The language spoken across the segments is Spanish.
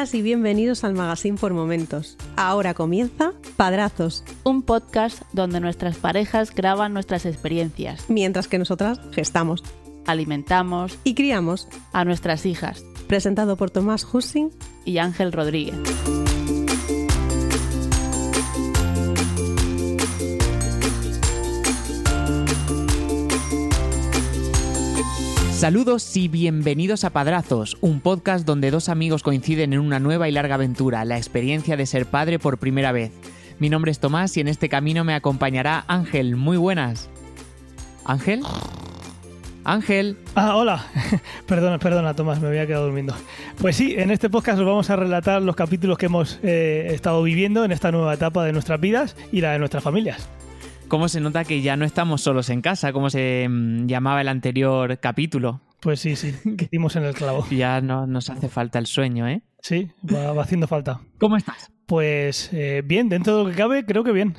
Bienvenidas y bienvenidos al Magazine por Momentos. Ahora comienza Padrazos, un podcast donde nuestras parejas graban nuestras experiencias, mientras que nosotras gestamos, alimentamos y criamos a nuestras hijas. Presentado por Tomás Hussing y Ángel Rodríguez. Saludos y bienvenidos a Padrazos, un podcast donde dos amigos coinciden en una nueva y larga aventura, la experiencia de ser padre por primera vez. Mi nombre es Tomás y en este camino me acompañará Ángel. Muy buenas. ¿Ángel? Ángel. Ah, hola. perdona, perdona, Tomás, me había quedado durmiendo. Pues sí, en este podcast os vamos a relatar los capítulos que hemos eh, estado viviendo en esta nueva etapa de nuestras vidas y la de nuestras familias cómo se nota que ya no estamos solos en casa, como se mm, llamaba el anterior capítulo. Pues sí, sí, que dimos en el clavo. Ya no nos hace falta el sueño, ¿eh? Sí, va, haciendo falta. ¿Cómo estás? Pues eh, bien, dentro de lo que cabe, creo que bien.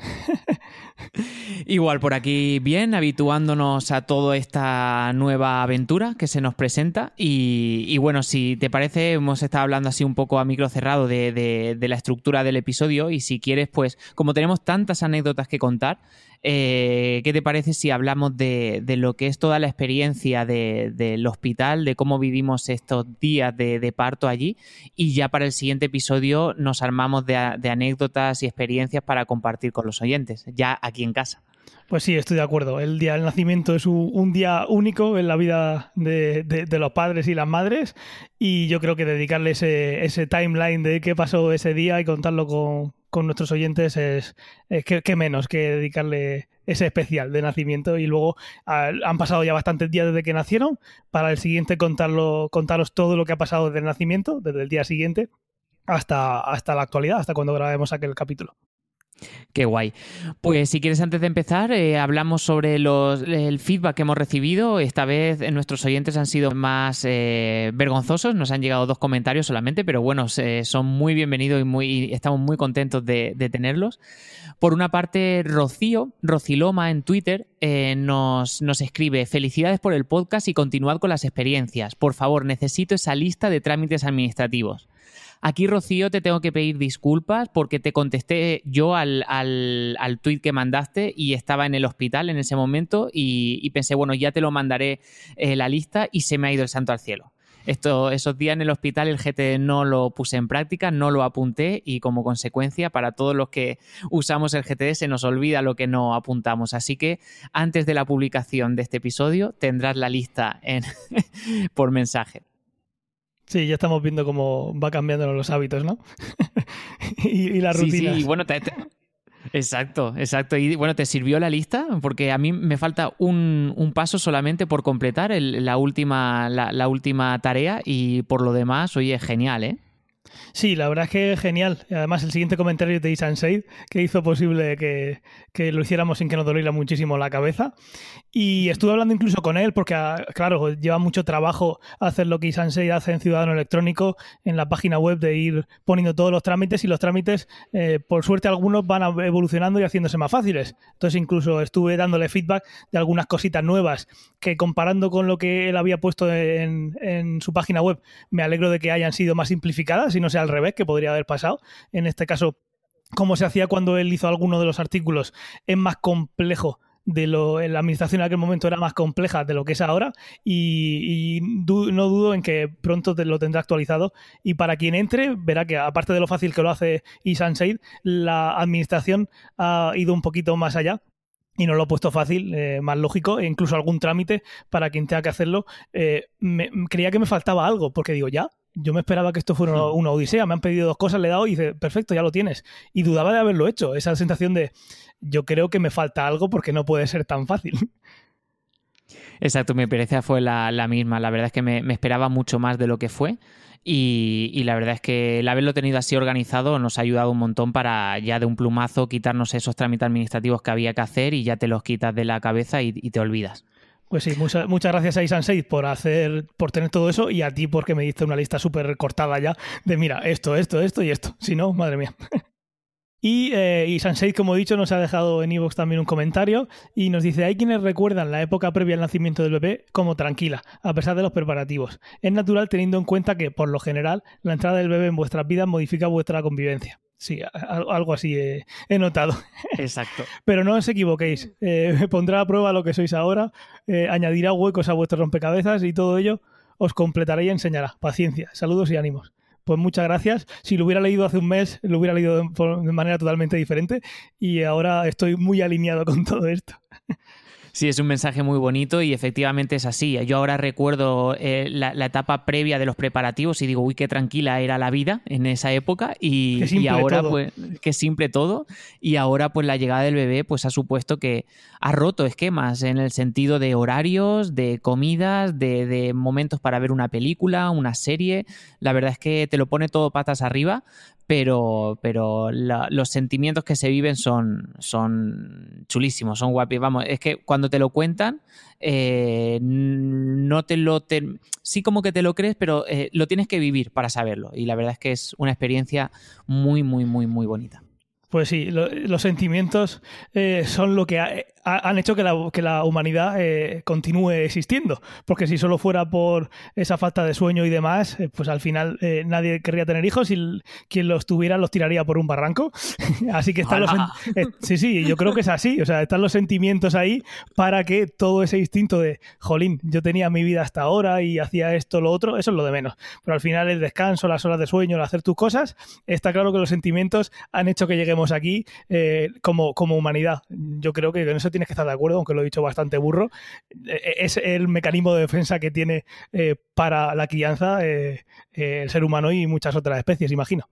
Igual por aquí bien, habituándonos a toda esta nueva aventura que se nos presenta. Y, bueno, si te parece, hemos estado hablando así un poco a micro cerrado de, de la estructura del episodio. Y si quieres, pues como tenemos tantas anécdotas que contar, eh, ¿Qué te parece si hablamos de, lo que es toda la experiencia del hospital, de cómo vivimos estos días de, parto allí? Y ya para el siguiente episodio nos armamos de, anécdotas y experiencias para compartir con los oyentes, ya aquí en casa. Pues sí, estoy de acuerdo. El día del nacimiento es un, día único en la vida de, los padres y las madres y yo creo que dedicarle ese, timeline de qué pasó ese día y contarlo con, nuestros oyentes es, que, menos que dedicarle ese especial de nacimiento y luego han pasado ya bastantes días desde que nacieron para el siguiente contarlo, contaros todo lo que ha pasado desde el nacimiento, desde el día siguiente hasta, hasta la actualidad, hasta cuando grabemos aquel capítulo. Qué guay. Pues si quieres antes de empezar, eh, hablamos sobre el feedback que hemos recibido. Esta vez eh, nuestros oyentes han sido más eh, vergonzosos, nos han llegado dos comentarios solamente, pero bueno, son muy bienvenidos y muy, estamos muy contentos de, tenerlos. Por una parte, Rocío, Rociloma en Twitter, nos, nos escribe, felicidades por el podcast y continuad con las experiencias. Por favor, necesito esa lista de trámites administrativos. Aquí, Rocío, te tengo que pedir disculpas porque te contesté yo al, al, al tweet que mandaste y estaba en el hospital en ese momento y, pensé, bueno, ya te lo mandaré eh, la lista y se me ha ido el santo al cielo. Esto, esos días en el hospital el GT no lo puse en práctica, no lo apunté y como consecuencia para todos los que usamos el GTD se nos olvida lo que no apuntamos. Así que antes de la publicación de este episodio tendrás la lista por mensaje. Sí, ya estamos viendo cómo va cambiando los hábitos, ¿no? y, la rutina. Sí, sí, bueno, Exacto, exacto. Y bueno, ¿te sirvió la lista? Porque a mí me falta un, paso solamente por completar la, última, la, última tarea y por lo demás, oye, genial, ¿eh? Sí, la verdad es que genial. Además, el siguiente comentario de Isan Said, que hizo posible que, lo hiciéramos sin que nos doliera muchísimo la cabeza. Y estuve hablando incluso con él, porque, ah, claro, lleva mucho trabajo hacer lo que Isan Said hace en Ciudadano Electrónico, en la página web, de ir poniendo todos los trámites. Y los trámites, eh, por suerte, algunos van evolucionando y haciéndose más fáciles. Entonces, incluso estuve dándole feedback de algunas cositas nuevas que, comparando con lo que él había puesto en, en su página web, me alegro de que hayan sido más simplificadas no sea al revés, que podría haber pasado. En este caso, como se hacía cuando él hizo alguno de los artículos, es más complejo de lo la administración en aquel momento era más compleja de lo que es ahora y, no dudo en que pronto lo tendrá actualizado y para quien entre verá que aparte de lo fácil que lo hace Isan Said la administración ha ido un poquito más allá y no lo he puesto fácil, eh, más lógico, e incluso algún trámite para quien tenga que hacerlo. Eh, creía que me faltaba algo, porque digo, ya, yo me esperaba que esto fuera una, odisea, me han pedido dos cosas, le he dado y dice, perfecto, ya lo tienes. Y dudaba de haberlo hecho, esa sensación de, yo creo que me falta algo porque no puede ser tan fácil. Exacto, mi experiencia fue la, misma. La verdad es que me, esperaba mucho más de lo que fue. Y, la verdad es que el haberlo tenido así organizado nos ha ayudado un montón para ya de un plumazo quitarnos esos trámites administrativos que había que hacer y ya te los quitas de la cabeza y te olvidas. Pues sí, muchas gracias a Isan Seid por hacer, por tener todo eso y a ti porque me diste una lista súper cortada ya de mira, esto, esto, esto y esto. Si no, madre mía. Y, eh, como he dicho, nos ha dejado en Evox también un comentario y nos dice, hay quienes recuerdan la época previa al nacimiento del bebé como tranquila, a pesar de los preparativos. Es natural teniendo en cuenta que, por lo general, la entrada del bebé en vuestras vidas modifica vuestra convivencia. Sí, algo así he, notado. Exacto. Pero no os equivoquéis. Eh, pondrá a prueba lo que sois ahora, eh, añadirá huecos a vuestros rompecabezas y todo ello os completará y enseñará. Paciencia, saludos y ánimos pues muchas gracias. Si lo hubiera leído hace un mes, lo hubiera leído de, manera totalmente diferente y ahora estoy muy alineado con todo esto. Sí, es un mensaje muy bonito y efectivamente es así. Yo ahora recuerdo eh, la, etapa previa de los preparativos y digo, uy, qué tranquila era la vida en esa época y, ahora pues qué simple todo y ahora pues la llegada del bebé pues ha supuesto que ha roto esquemas en el sentido de horarios, de comidas, de, de momentos para ver una película, una serie. La verdad es que te lo pone todo patas arriba, pero, pero los sentimientos que se viven son, son chulísimos, son guapos. Vamos, es que cuando te lo cuentan, eh, no te lo... sí como que te lo crees, pero eh, lo tienes que vivir para saberlo. Y la verdad es que es una experiencia muy, muy, muy, muy bonita. Pues sí, los sentimientos eh, son lo que han hecho que la, que la humanidad eh, continúe existiendo. Porque si solo fuera por esa falta de sueño y demás, eh, pues al final nadie querría tener hijos y quien los tuviera los tiraría por un barranco. así que están los. sí, sí, yo creo que es así. O sea, están los sentimientos ahí para que todo ese instinto de, jolín, yo tenía mi vida hasta ahora y hacía esto, lo otro, eso es lo de menos. Pero al final el descanso, las horas de sueño, el hacer tus cosas, está claro que los sentimientos han hecho que lleguemos aquí eh, como, como humanidad. Yo creo que en eso tienes que estar de acuerdo, aunque lo he dicho bastante burro. Eh, eh, es el mecanismo de defensa que tiene para la crianza el ser humano y muchas otras especies, imagino.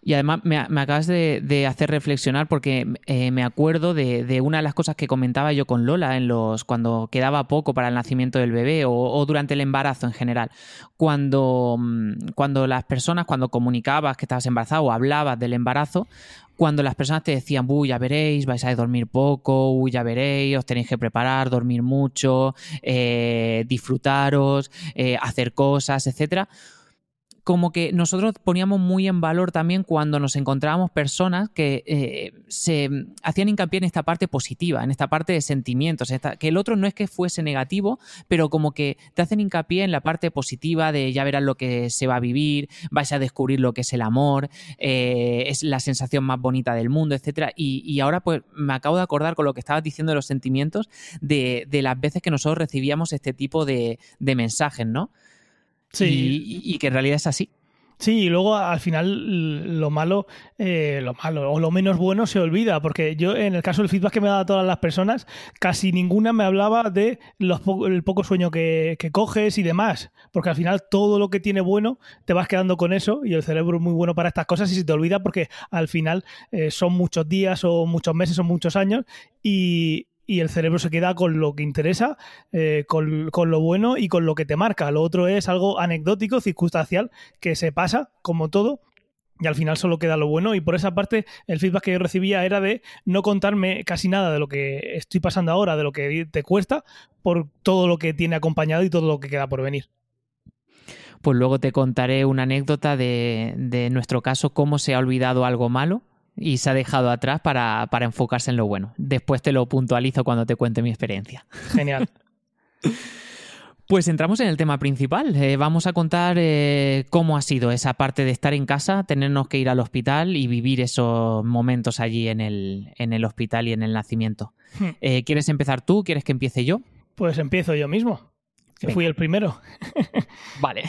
Y además me, acabas de, hacer reflexionar porque eh, me acuerdo de, una de las cosas que comentaba yo con Lola en los cuando quedaba poco para el nacimiento del bebé o, durante el embarazo en general. Cuando, mm, cuando las personas, cuando comunicabas que estabas embarazada o hablabas del embarazo, cuando las personas te decían, uy, ya veréis, vais a dormir poco, uy, ya veréis, os tenéis que preparar, dormir mucho, eh, disfrutaros, eh, hacer cosas, etcétera como que nosotros poníamos muy en valor también cuando nos encontrábamos personas que eh, se hacían hincapié en esta parte positiva, en esta parte de sentimientos, que el otro no es que fuese negativo, pero como que te hacen hincapié en la parte positiva de ya verás lo que se va a vivir, vais a descubrir lo que es el amor, eh, es la sensación más bonita del mundo, etcétera. Y, ahora pues me acabo de acordar con lo que estabas diciendo de los sentimientos, de, las veces que nosotros recibíamos este tipo de, de mensajes, ¿no? Sí. Y, que en realidad es así. Sí, y luego al final lo malo, eh, lo malo o lo menos bueno se olvida, porque yo en el caso del feedback que me da a todas las personas, casi ninguna me hablaba de los el poco sueño que, coges y demás, porque al final todo lo que tiene bueno te vas quedando con eso y el cerebro es muy bueno para estas cosas y se te olvida porque al final eh, son muchos días o muchos meses o muchos años y, y el cerebro se queda con lo que interesa, eh, con, lo bueno y con lo que te marca. Lo otro es algo anecdótico, circunstancial, que se pasa, como todo, y al final solo queda lo bueno. Y por esa parte, el feedback que yo recibía era de no contarme casi nada de lo que estoy pasando ahora, de lo que te cuesta, por todo lo que tiene acompañado y todo lo que queda por venir. Pues luego te contaré una anécdota de, de nuestro caso, cómo se ha olvidado algo malo y se ha dejado atrás para, enfocarse en lo bueno. Después te lo puntualizo cuando te cuente mi experiencia. Genial. Pues entramos en el tema principal. Eh, vamos a contar eh, cómo ha sido esa parte de estar en casa, tenernos que ir al hospital y vivir esos momentos allí en el, en el hospital y en el nacimiento. Hmm. Eh, ¿Quieres empezar tú? ¿Quieres que empiece yo? Pues empiezo yo mismo, que fui el primero. vale.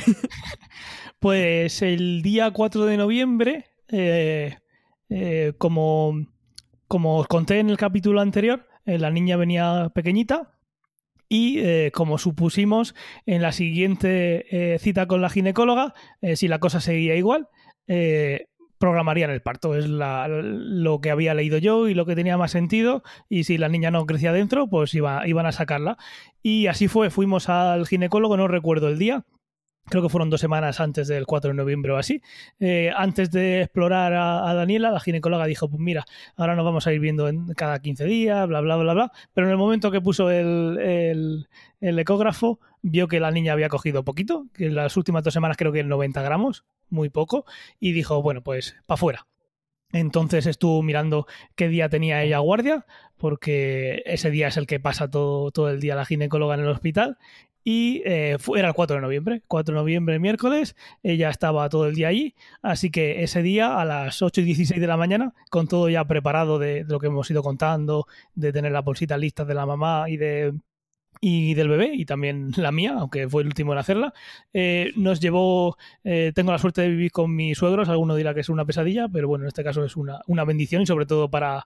pues el día 4 de noviembre eh, como, como os conté en el capítulo anterior, eh, la niña venía pequeñita y eh, como supusimos en la siguiente cita con la ginecóloga, si la cosa seguía igual, programarían el parto. Es lo que había leído yo y lo que tenía más sentido. Y si la niña no crecía dentro, pues iba, iban a sacarla. Y así fue, fuimos al ginecólogo, no recuerdo el día, creo que fueron dos semanas antes del 4 de noviembre o así, eh, antes de explorar a, Daniela, la ginecóloga dijo, pues mira, ahora nos vamos a ir viendo en cada 15 días, bla, bla, bla, bla, pero en el momento que puso el, el, ecógrafo, vio que la niña había cogido poquito, que en las últimas dos semanas creo que en 90 gramos, muy poco, y dijo, bueno, pues para afuera. Entonces estuvo mirando qué día tenía ella guardia, porque ese día es el que pasa todo, todo el día la ginecóloga en el hospital. Y eh, fue, era el 4 de noviembre, 4 de noviembre, miércoles, ella estaba todo el día allí, así que ese día a las 8 y 16 de la mañana, con todo ya preparado de, lo que hemos ido contando, de tener las bolsitas listas de la mamá y de y del bebé y también la mía, aunque fue el último en hacerla, eh, nos llevó, eh, tengo la suerte de vivir con mis suegros, alguno dirá que es una pesadilla, pero bueno, en este caso es una, una bendición y sobre todo para,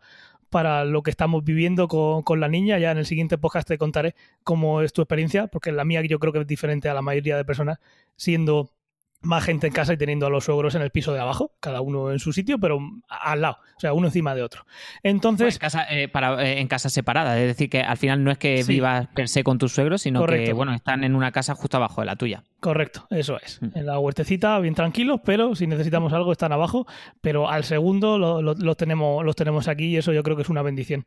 para lo que estamos viviendo con, con, la niña. Ya en el siguiente podcast te contaré cómo es tu experiencia, porque la mía yo creo que es diferente a la mayoría de personas, siendo más gente en casa y teniendo a los suegros en el piso de abajo, cada uno en su sitio, pero al lado, o sea, uno encima de otro. Entonces. Pues casa, eh, para, eh, en casa separada, es decir, que al final no es que sí. vivas per se con tus suegros, sino Correcto. que, bueno, están en una casa justo abajo de la tuya. Correcto, eso es. Mm. En la huertecita, bien tranquilos, pero si necesitamos algo, están abajo, pero al segundo los lo, lo tenemos, los tenemos aquí y eso yo creo que es una bendición.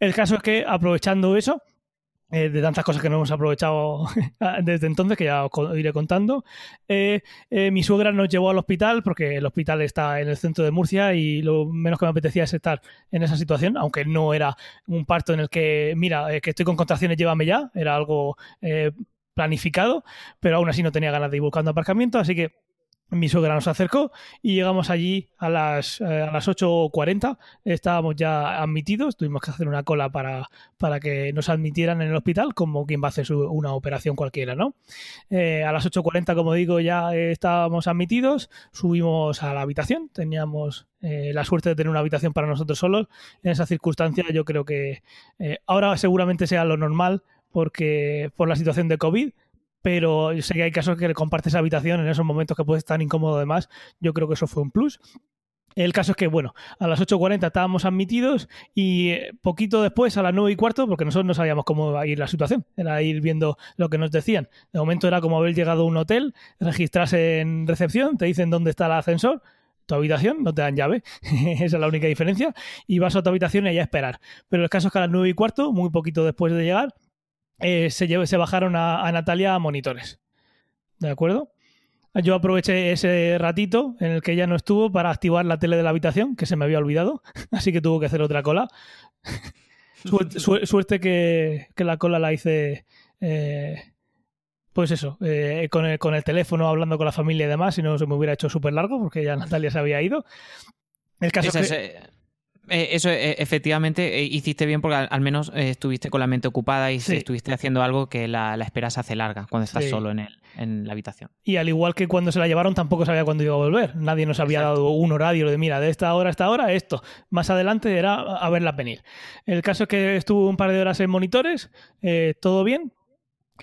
El caso es que, aprovechando eso, eh, de tantas cosas que no hemos aprovechado desde entonces, que ya os iré contando. Eh, eh, mi suegra nos llevó al hospital porque el hospital está en el centro de Murcia y lo menos que me apetecía es estar en esa situación, aunque no era un parto en el que, mira, eh, que estoy con contracciones, llévame ya, era algo eh, planificado, pero aún así no tenía ganas de ir buscando aparcamiento, así que mi suegra nos acercó y llegamos allí a las, eh, las 8.40. Estábamos ya admitidos, tuvimos que hacer una cola para, para que nos admitieran en el hospital, como quien va a hacer una operación cualquiera, ¿no? Eh, a las 8.40, como digo, ya estábamos admitidos, subimos a la habitación, teníamos eh, la suerte de tener una habitación para nosotros solos. En esa circunstancia yo creo que ahora seguramente sea lo normal porque por la situación de COVID, pero sé que hay casos que le compartes habitación en esos momentos que puedes estar incómodo además. Yo creo que eso fue un plus. El caso es que, bueno, a las 8.40 estábamos admitidos y poquito después, a las 9 y cuarto, porque nosotros no sabíamos cómo iba a ir la situación, era ir viendo lo que nos decían. De momento era como haber llegado a un hotel, registrarse en recepción, te dicen dónde está el ascensor, tu habitación, no te dan llave, esa es la única diferencia, y vas a tu habitación y allá esperar. Pero el caso es que a las 9 y cuarto, muy poquito después de llegar, eh, se, lleve, se, bajaron a, a, Natalia a monitores. ¿De acuerdo? Yo aproveché ese ratito en el que ella no estuvo para activar la tele de la habitación, que se me había olvidado, así que tuvo que hacer otra cola. suerte, su, suerte que, que, la cola la hice, eh, pues eso, eh, con, el, con, el, teléfono hablando con la familia y demás, si no se me hubiera hecho súper largo, porque ya Natalia se había ido. El caso Esa es que... Es eh, eso eh, efectivamente eh, hiciste bien porque al, al menos estuviste con la mente ocupada y sí. estuviste haciendo algo que la, la, espera se hace larga cuando estás sí. solo en, el, en la habitación. Y al igual que cuando se la llevaron tampoco sabía cuándo iba a volver. Nadie nos había Exacto. dado un horario de mira, de esta hora a esta hora esto. Más adelante era a verla venir. El caso es que estuvo un par de horas en monitores, eh, todo bien,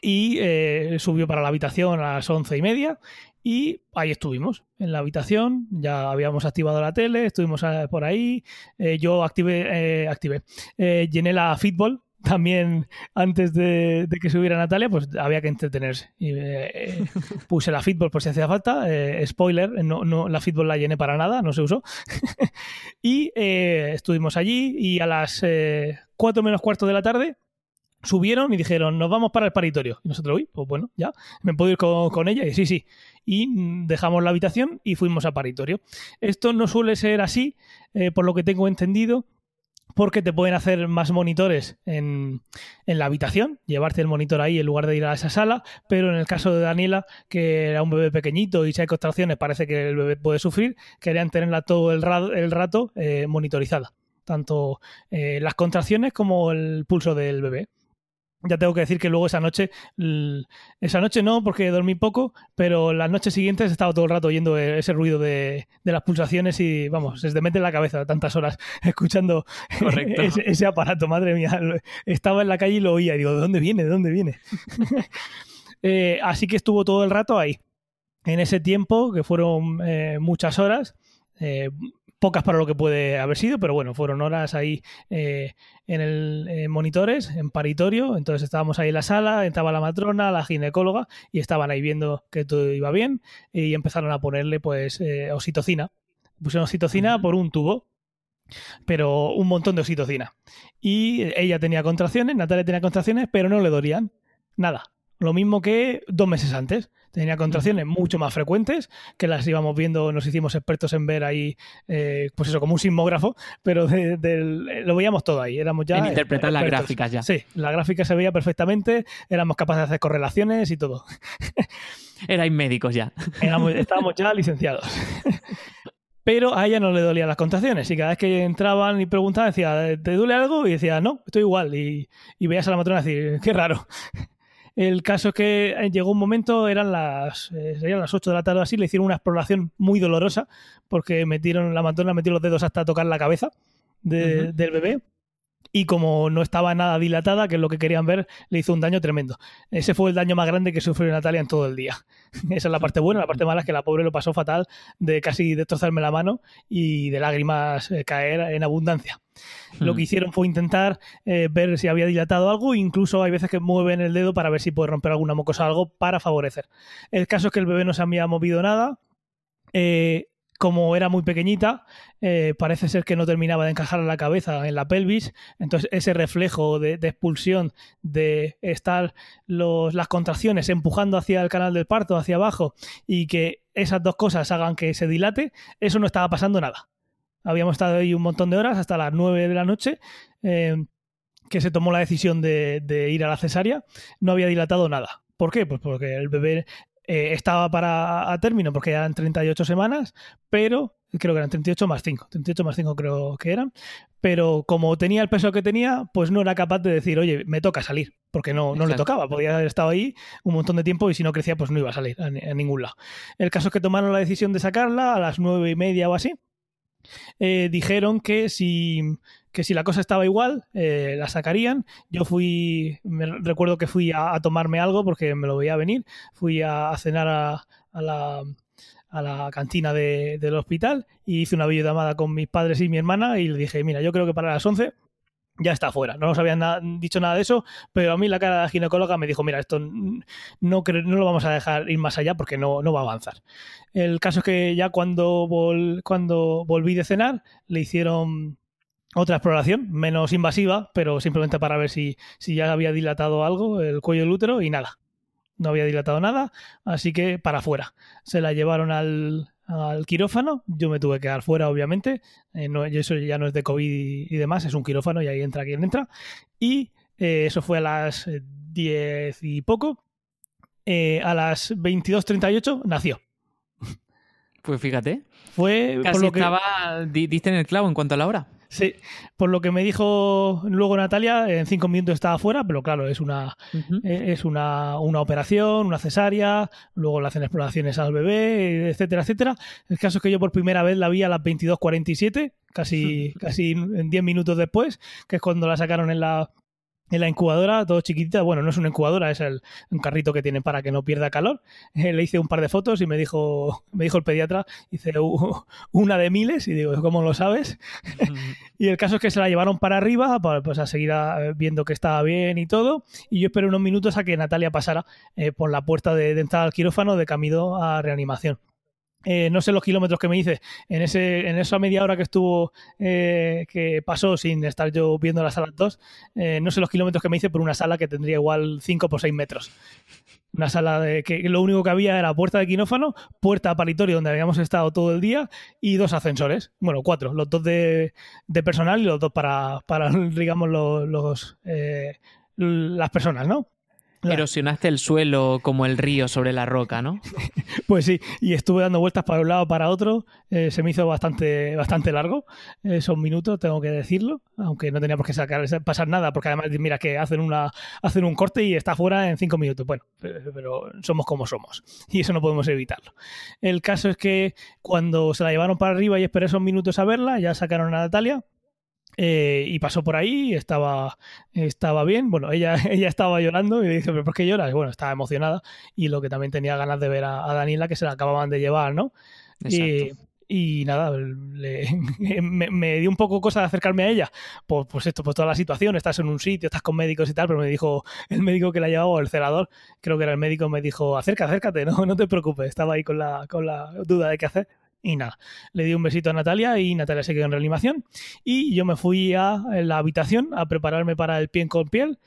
y eh, subió para la habitación a las once y media y ahí estuvimos, en la habitación, ya habíamos activado la tele, estuvimos eh, por ahí, eh, yo activé, eh, activé llené la Fitball, también antes de, de, que subiera Natalia, pues había que entretenerse. Y, eh, puse la Fitball por si hacía falta. Eh, spoiler, no, no, la Fitball la llené para nada, no se usó. y eh, estuvimos allí y a las 4 menos cuarto de la tarde subieron y dijeron, nos vamos para el paritorio. Y nosotros, uy, pues bueno, ya, me puedo ir con, con, ella. Y sí, sí. Y dejamos la habitación y fuimos al paritorio. Esto no suele ser así, eh, por lo que tengo entendido, porque te pueden hacer más monitores en, en, la habitación, llevarte el monitor ahí en lugar de ir a esa sala, pero en el caso de Daniela, que era un bebé pequeñito y si hay contracciones parece que el bebé puede sufrir, querían tenerla todo el rato, el rato eh, monitorizada, tanto eh, las contracciones como el pulso del bebé ya tengo que decir que luego esa noche, esa noche no, porque dormí poco, pero las noches siguientes estaba todo el rato oyendo ese ruido de, de las pulsaciones y vamos, se te mete en la cabeza tantas horas escuchando ese, ese, aparato, madre mía. Estaba en la calle y lo oía y digo, ¿de dónde viene? ¿De dónde viene? eh, así que estuvo todo el rato ahí. En ese tiempo, que fueron eh, muchas horas, eh, pocas para lo que puede haber sido, pero bueno, fueron horas ahí eh, en el en monitores, en paritorio, entonces estábamos ahí en la sala, estaba la matrona, la ginecóloga y estaban ahí viendo que todo iba bien y empezaron a ponerle pues eh, oxitocina. Pusieron oxitocina por un tubo, pero un montón de oxitocina. Y ella tenía contracciones, Natalia tenía contracciones, pero no le dolían. Nada, lo mismo que dos meses antes. Tenía contracciones mucho más frecuentes, que las íbamos viendo, nos hicimos expertos en ver ahí, eh, pues eso, como un sismógrafo, pero lo veíamos todo ahí. Éramos ya. En interpretar las gráficas ya. Sí, la gráfica se veía perfectamente, éramos capaces de hacer correlaciones y todo. Erais médicos ya. estábamos ya licenciados. Pero a ella no le dolían las contracciones y cada vez que entraban y preguntaban decía, ¿te duele algo? Y decía, no, estoy igual. Y, y veías a la matrona decir, qué raro. El caso es que eh, llegó un momento, eran las, eh, serían las 8 de la tarde así, le hicieron una exploración muy dolorosa porque metieron, la matrona metió los dedos hasta tocar la cabeza del bebé y como no estaba nada dilatada, que es lo que querían ver, le hizo un daño tremendo. Ese fue el daño más grande que sufrió Natalia en todo el día. Esa es la parte buena. La parte mala es que la pobre lo pasó fatal de casi destrozarme la mano y de lágrimas eh, caer en abundancia. Lo que hmm. hicieron fue intentar eh, ver si había dilatado algo, incluso hay veces que mueven el dedo para ver si puede romper alguna mucosa o algo para favorecer. El caso es que el bebé no se había movido nada. Eh, como era muy pequeñita, eh, parece ser que no terminaba de encajar la cabeza en la pelvis, entonces ese reflejo de, expulsión de estar las contracciones empujando hacia el canal del parto, hacia abajo, y que esas dos cosas hagan que se dilate, eso no estaba pasando nada. Habíamos estado ahí un montón de horas, hasta las 9 de la noche, eh, que se tomó la decisión de, de ir a la cesárea, no había dilatado nada. ¿Por qué? Pues porque el bebé eh, estaba para a término porque eran 38 semanas, pero creo que eran 38 más 5, 38 más 5 creo que eran, pero como tenía el peso que tenía, pues no era capaz de decir, oye, me toca salir, porque no, no le tocaba, podía haber estado ahí un montón de tiempo y si no crecía, pues no iba a salir a, ningún lado. El caso es que tomaron la decisión de sacarla a las nueve y media o así. Eh, dijeron que si que si la cosa estaba igual, eh, la sacarían. Yo fui, me recuerdo que fui a, tomarme algo porque me lo veía venir, fui a, cenar a, la, a la cantina del hospital y hice una videollamada con mis padres y mi hermana y le dije, mira, yo creo que para las 11 ya está fuera. No nos habían dicho nada de eso, pero a mí la cara de la ginecóloga me dijo, mira, esto no, no lo vamos a dejar ir más allá porque no, no va a avanzar. El caso es que ya cuando, cuando volví de cenar, le hicieron otra exploración, menos invasiva, pero simplemente para ver si, si ya había dilatado algo el cuello del útero y nada. No había dilatado nada, así que para afuera. Se la llevaron al, quirófano, yo me tuve que quedar fuera, obviamente. Eh, no, eso ya no es de COVID y, demás, es un quirófano y ahí entra quien entra. Y eh, eso fue a las 10 y poco. Eh, a las 22.38 nació. Pues fíjate. Fue Casi por lo que estaba, diste en el clavo en cuanto a la hora. Sí, por lo que me dijo luego Natalia, en cinco minutos estaba fuera, pero claro, es una, eh, es una, una, operación, una cesárea, luego le hacen exploraciones al bebé, etcétera, etcétera. El caso es que yo por primera vez la vi a las 22.47, casi, casi en 10 minutos después, que es cuando la sacaron en la en la incubadora, todo chiquitita. Bueno, no es una incubadora, es el, un carrito que tienen para que no pierda calor. Eh, le hice un par de fotos y me dijo, me dijo el pediatra, hice una de miles y digo, ¿cómo lo sabes? y el caso es que se la llevaron para arriba, para, pues a seguir viendo que estaba bien y todo. Y yo esperé unos minutos a que Natalia pasara eh, por la puerta de, de entrada al quirófano de camino a reanimación. Eh, no sé los kilómetros que me hice en ese en esa media hora que estuvo eh, que pasó sin estar yo viendo las salas 2 eh, no sé los kilómetros que me hice por una sala que tendría igual 5 por 6 metros. Una sala de que lo único que había era puerta de quinófano puerta a paritorio donde habíamos estado todo el día y dos ascensores. Bueno cuatro los dos de, personal y los dos para para digamos los, los las personas no Erosionaste el suelo como el río sobre la roca, ¿no? pues sí, y estuve dando vueltas para un lado para otro. Eh, se me hizo bastante, bastante largo esos minutos, tengo que decirlo, aunque no tenía por qué sacar, pasar nada, porque además, mira, que hacen, una, hacen un corte y está fuera en cinco minutos. Bueno, pero somos como somos y eso no podemos evitarlo. El caso es que cuando se la llevaron para arriba y esperé esos minutos a verla, ya sacaron a Natalia eh, y pasó por ahí, estaba, estaba bien. Bueno, ella, ella estaba llorando y le dije, ¿pero por qué lloras? Bueno, estaba emocionada y lo que también tenía ganas de ver a, Daniela, que se la acababan de llevar, ¿no? Y, y, nada, me, me, dio un poco cosa de acercarme a ella. Pues, pues esto, pues toda la situación, estás en un sitio, estás con médicos y tal, pero me dijo el médico que la llevaba, el celador, creo que era el médico, me dijo, acerca, acércate, no, no te preocupes, estaba ahí con la, con la duda de qué hacer. Y nada, le di un besito a Natalia y Natalia se quedó en reanimación. Y yo me fui a la habitación a prepararme para el piel con piel.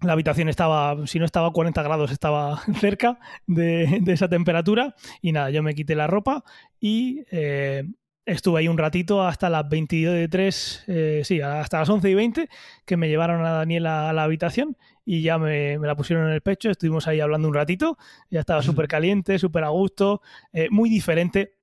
la habitación estaba, si no estaba a 40 grados, estaba cerca de, esa temperatura. Y nada, yo me quité la ropa y eh, estuve ahí un ratito hasta las 23, eh, sí, hasta las 11 y 20, que me llevaron a Daniela a la habitación y ya me, la pusieron en el pecho. Estuvimos ahí hablando un ratito. Ya estaba súper caliente, súper a gusto, eh, muy diferente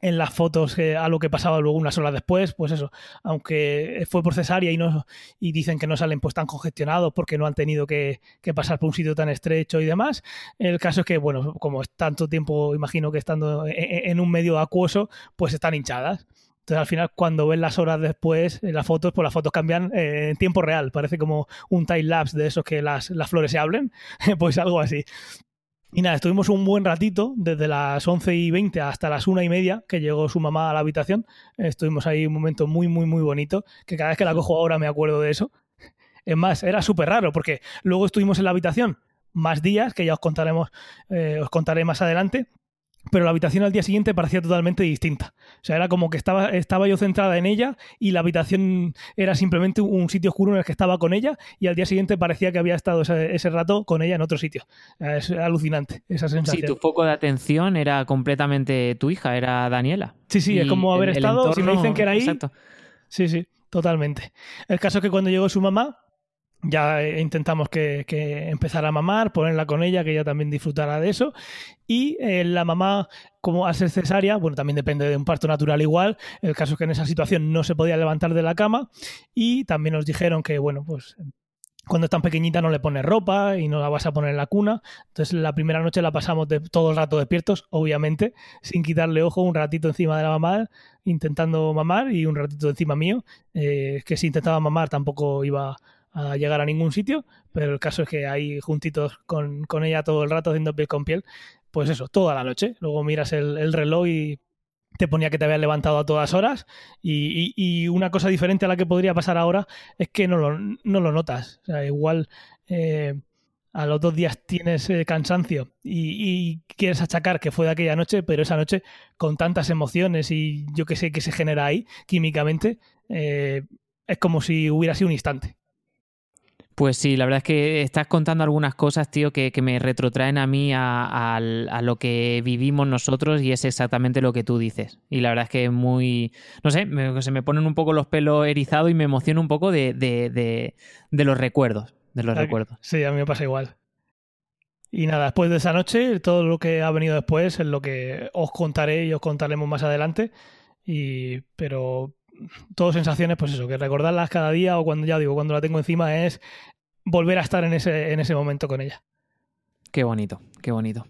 en las fotos a lo que pasaba luego unas horas después, pues eso, aunque fue por cesárea y no y dicen que no salen pues tan congestionados porque no han tenido que, pasar por un sitio tan estrecho y demás. El caso es que, bueno, como es tanto tiempo, imagino que estando e, e, en, un medio acuoso, pues están hinchadas. Entonces, al final, cuando ven las horas después, en las fotos, pues las fotos cambian eh, en tiempo real. Parece como un time lapse de esos que las, las flores se hablen. pues algo así. Y nada, estuvimos un buen ratito, desde las 11 y 20 hasta las 1 y media, que llegó su mamá a la habitación. Estuvimos ahí un momento muy, muy, muy bonito, que cada vez que la cojo ahora me acuerdo de eso. Es más, era súper raro, porque luego estuvimos en la habitación más días, que ya os contaremos, eh, os contaré más adelante, pero la habitación al día siguiente parecía totalmente distinta. O sea, era como que estaba, estaba yo centrada en ella y la habitación era simplemente un sitio oscuro en el que estaba con ella y al día siguiente parecía que había estado ese, rato con ella en otro sitio. Es alucinante esa sensación. Sí, tu foco de atención era completamente tu hija, era Daniela. Sí, sí, es como haber estado, si me dicen que era ahí. Exacto. Sí, sí, totalmente. El caso es que cuando llegó su mamá, ya intentamos que, empezara a mamar, ponerla con ella, que ella también disfrutara de eso. Y eh, la mamá, como al ser cesárea, bueno, también depende de un parto natural igual. El caso es que en esa situación no se podía levantar de la cama. Y también nos dijeron que, bueno, pues cuando es tan pequeñita no le pones ropa y no la vas a poner en la cuna. Entonces la primera noche la pasamos de, todo el rato despiertos, obviamente, sin quitarle ojo, un ratito encima de la mamá, intentando mamar y un ratito encima mío. Eh, que si intentaba mamar tampoco iba a llegar a ningún sitio, pero el caso es que ahí juntitos con, ella todo el rato haciendo piel con piel, pues eso, toda la noche. Luego miras el, reloj y te ponía que te habías levantado a todas horas y, una cosa diferente a la que podría pasar ahora es que no lo, no lo notas. O sea, igual eh, a los dos días tienes eh, cansancio y, quieres achacar que fue de aquella noche, pero esa noche con tantas emociones y yo que sé que se genera ahí químicamente, eh, es como si hubiera sido un instante. Pues sí, la verdad es que estás contando algunas cosas, tío, que, me retrotraen a mí a, lo que vivimos nosotros y es exactamente lo que tú dices. Y la verdad es que es muy, no sé, se me ponen un poco los pelos erizados y me emociono un poco de, los recuerdos, de los recuerdos. Sí, a mí me pasa igual. Y nada, después de esa noche, todo lo que ha venido después es lo que os contaré y os contaremos más adelante. Y, pero todo sensaciones, pues eso, que recordarlas cada día o cuando ya digo, cuando la tengo encima es volver a estar en ese, en ese momento con ella. Qué bonito, qué bonito.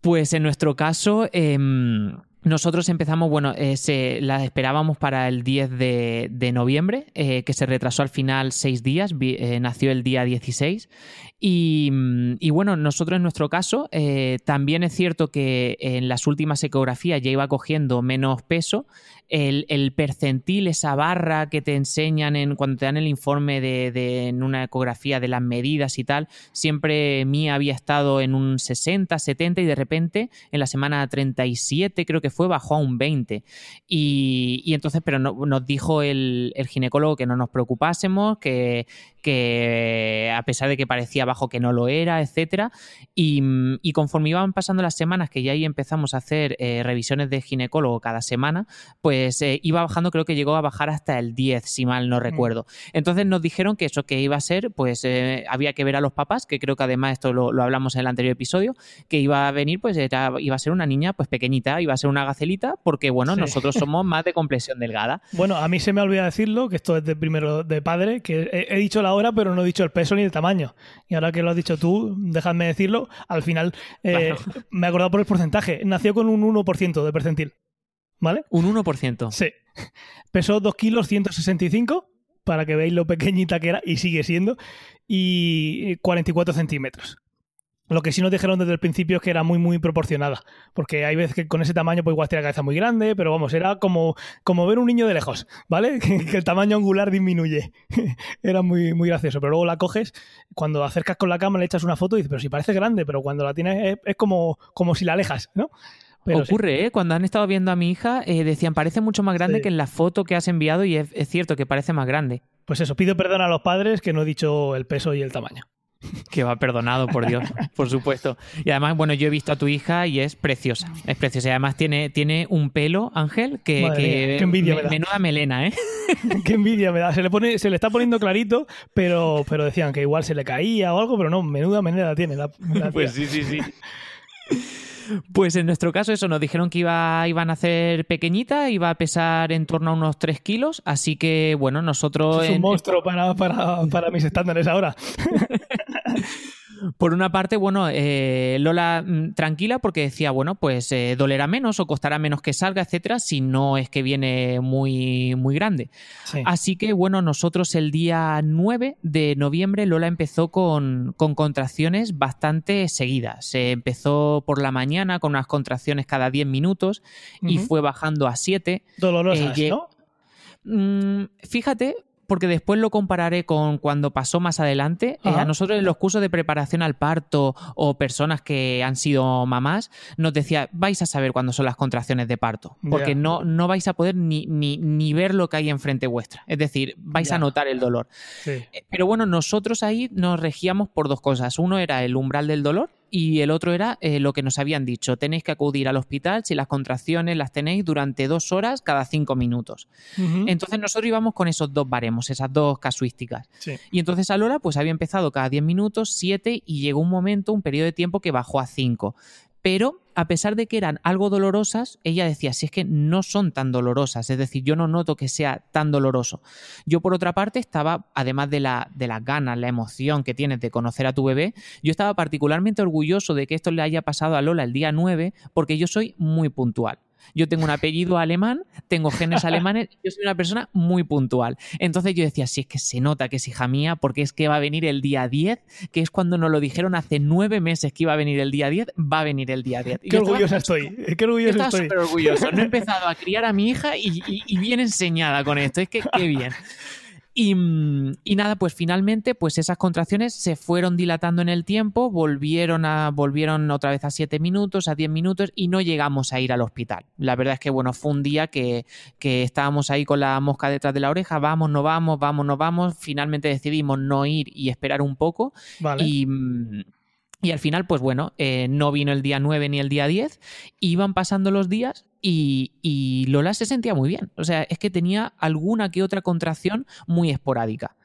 Pues en nuestro caso, em, nosotros empezamos, bueno, eh, se, la esperábamos para el 10 de, noviembre, eh, que se retrasó al final seis días, eh, nació el día 16. Y, y, bueno, nosotros en nuestro caso, también es cierto que en las últimas ecografías ya iba cogiendo menos peso, el, percentil, esa barra que te enseñan en, cuando te dan el informe de, en una ecografía de las medidas y tal, siempre mí había estado en un 60, 70 y de repente en la semana 37 creo que fue bajó a un 20. Y, entonces, pero nos dijo el, ginecólogo que no nos preocupásemos, que, que a pesar de que parecía bajo que no lo era, etcétera. Y, y conforme iban pasando las semanas, que ya ahí empezamos a hacer eh, revisiones de ginecólogo cada semana, pues eh, iba bajando, creo que llegó a bajar hasta el 10, si mal no mm. recuerdo. Entonces nos dijeron que eso que iba a ser, pues eh, había que ver a los papás, que creo que además esto lo, hablamos en el anterior episodio, que iba a venir, pues iba a ser una niña pues pequeñita, iba a ser una gacelita, porque bueno, nosotros somos más de complexión delgada. Bueno, a mí se me olvida decirlo, que esto es de primero de padre, que he, he dicho la ahora, pero no he dicho el peso ni el tamaño. Y ahora que lo has dicho tú, déjame decirlo, al final eh, me he acordado por el porcentaje. Nació con un 1% de percentil. ¿Vale? ¿Un 1%? Sí. Pesó 2 kilos 165, para que veáis lo pequeñita que era, y sigue siendo, y 44 centímetros. Lo que sí nos dijeron desde el principio es que era muy, muy proporcionada. Porque hay veces que con ese tamaño, pues igual tiene la cabeza muy grande, pero vamos, era como, como ver un niño de lejos, ¿vale? Que, el tamaño angular disminuye. era muy, muy gracioso. Pero luego la coges, cuando acercas con la cámara, le echas una foto y dices, pero si parece grande, pero cuando la tienes es, como, como si la alejas, ¿no? Ocurre, ¿eh? Cuando han estado viendo a mi hija, eh, decían, parece mucho más grande que en la foto que has enviado y es, cierto que parece más grande. Pues eso, pido perdón a los padres que no he dicho el peso y el tamaño. Que va perdonado, por Dios, por supuesto. Y además, bueno, yo he visto a tu hija y es preciosa, es preciosa. Y además tiene, tiene un pelo, Ángel, que, qué envidia me, da. menuda melena, ¿eh? qué envidia me da. Se le, pone, se le está poniendo clarito, pero, pero decían que igual se le caía o algo, pero no, menuda melena tiene. pues sí, sí, sí. Pues en nuestro caso eso, nos dijeron que iba, iban a hacer pequeñita, iba a pesar en torno a unos 3 kilos, así que bueno, nosotros... Es un monstruo para, para, para mis estándares ahora. Por una parte, bueno, eh, Lola mm, tranquila porque decía, bueno, pues eh, dolerá menos o costará menos que salga, etcétera, si no es que viene muy, muy grande. Así que, bueno, nosotros el día 9 de noviembre Lola empezó con, contracciones bastante seguidas. Se empezó por la mañana con unas contracciones cada 10 minutos y fue bajando a 7. Dolorosas, eh, ¿no? Mm, fíjate, porque después lo compararé con cuando pasó más adelante. Eh, a nosotros en los cursos de preparación al parto o personas que han sido mamás, nos decía, vais a saber cuándo son las contracciones de parto, porque no, no vais a poder ni, ni, ni, ver lo que hay enfrente vuestra. Es decir, vais a notar el dolor. Eh, pero bueno, nosotros ahí nos regíamos por dos cosas. Uno era el umbral del dolor, y el otro era eh, lo que nos habían dicho, tenéis que acudir al hospital si las contracciones las tenéis durante dos horas cada cinco minutos. Entonces nosotros íbamos con esos dos baremos, esas dos casuísticas. Y entonces a Lola pues había empezado cada diez minutos, siete y llegó un momento, un periodo de tiempo que bajó a cinco pero a pesar de que eran algo dolorosas, ella decía, si es que no son tan dolorosas, es decir, yo no noto que sea tan doloroso. Yo por otra parte estaba, además de, la, de las ganas, la emoción que tienes de conocer a tu bebé, yo estaba particularmente orgulloso de que esto le haya pasado a Lola el día 9, porque yo soy muy puntual. Yo tengo un apellido alemán, tengo genes alemanes, yo soy una persona muy puntual. Entonces yo decía, si es que se nota que es hija mía, porque es que va a venir el día 10, que es cuando nos lo dijeron hace nueve meses que iba a venir el día 10, va a venir el día 10. Qué orgullosa estoy, qué orgulloso estoy. súper orgulloso. No he empezado a criar a mi hija y, y bien enseñada con esto, es que qué bien. Mm, y, nada, pues finalmente, pues esas contracciones se fueron dilatando en el tiempo, volvieron, a, volvieron otra vez a 7 minutos, a 10 minutos y no llegamos a ir al hospital. La verdad es que, bueno, fue un día que, que estábamos ahí con la mosca detrás de la oreja, vamos, no vamos, vamos, no vamos. Finalmente decidimos no ir y esperar un poco. Y. Mm, y al final, pues bueno, eh, no vino el día 9 ni el día 10, iban pasando los días y, Lola se sentía muy bien. O sea, es que tenía alguna que otra contracción muy esporádica.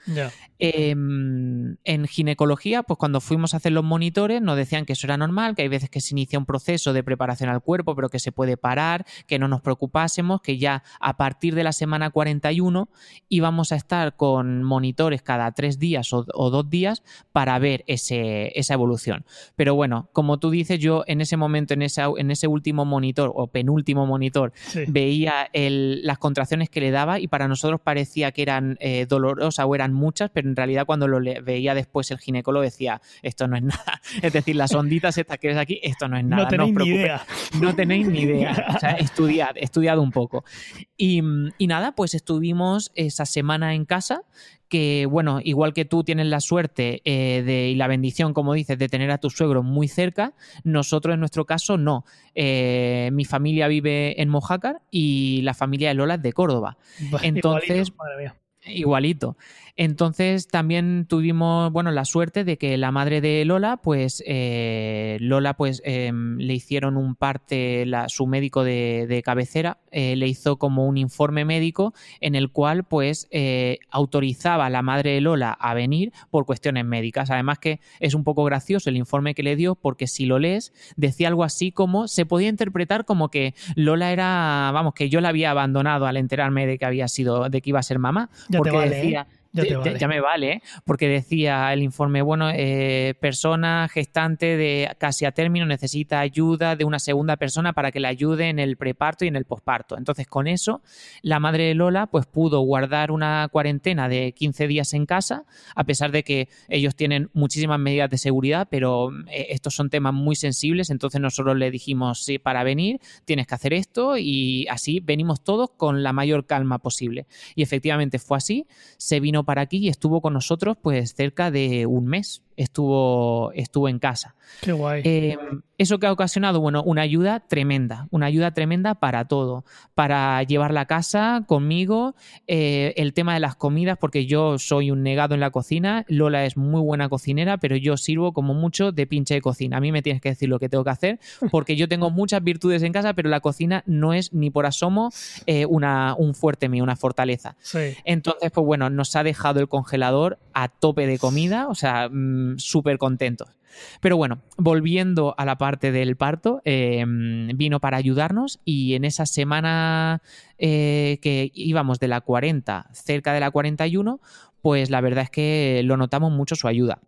Em, en ginecología, pues cuando fuimos a hacer los monitores, nos decían que eso era normal, que hay veces que se inicia un proceso de preparación al cuerpo, pero que se puede parar, que no nos preocupásemos, que ya a partir de la semana 41 íbamos a estar con monitores cada tres días o, dos días para ver ese, esa evolución. Pero bueno, como tú dices, yo en ese momento, en, esa, en ese último monitor o penúltimo monitor veía las contracciones que le daba y para nosotros parecía que eran eh, dolorosas o eran muchas, pero en realidad cuando lo veía después el ginecólogo decía, esto no es nada. Es decir, las onditas estas que ves aquí, esto no es nada. No tenéis ni idea. No tenéis ni idea. O sea, estudiad, estudiad un poco. Y, y nada, pues estuvimos esa semana en casa que, bueno, igual que tú tienes la suerte eh, de, y la bendición, como dices, de tener a tu suegro muy cerca, nosotros en nuestro caso no. Eh, mi familia vive en Mojácar y la familia de Lola es de Córdoba. Entonces, igualito. Entonces también tuvimos, bueno, la suerte de que la madre de Lola, pues eh, Lola, pues em, le hicieron un parte, su médico de, cabecera, eh, le hizo como un informe médico en el cual, pues, eh, autorizaba a la madre de Lola a venir por cuestiones médicas. Además que es un poco gracioso el informe que le dio porque si lo lees, decía algo así como, se podía interpretar como que Lola era, vamos, que yo la había abandonado al enterarme de que había sido, de que iba a ser mamá. Porque decía ya, me vale, ¿eh? porque decía el informe, bueno, eh, persona gestante de casi a término necesita ayuda de una segunda persona para que le ayude en el preparto y en el posparto. Entonces, con eso, la madre de Lola pues pudo guardar una cuarentena de 15 días en casa, a pesar de que ellos tienen muchísimas medidas de seguridad, pero eh, estos son temas muy sensibles, entonces nosotros le dijimos, sí, para venir tienes que hacer esto y así venimos todos con la mayor calma posible. Y efectivamente fue así, se vino para aquí y estuvo con nosotros pues cerca de un mes. Estuvo, estuvo en casa. Qué guay. Eh, ¿Eso que ha ocasionado? Bueno, una ayuda tremenda, una ayuda tremenda para todo, para llevar la casa conmigo, eh, el tema de las comidas, porque yo soy un negado en la cocina, Lola es muy buena cocinera, pero yo sirvo como mucho de pinche de cocina. A mí me tienes que decir lo que tengo que hacer, porque yo tengo muchas virtudes en casa, pero la cocina no es ni por asomo eh, una, un fuerte mío, una fortaleza. Sí. Entonces, pues bueno, nos ha dejado el congelador a tope de comida, o sea, mm, súper contentos. Pero bueno, volviendo a la parte del parto, eh, vino para ayudarnos y en esa semana eh, que íbamos de la 40 cerca de la 41, pues la verdad es que lo notamos mucho su ayuda.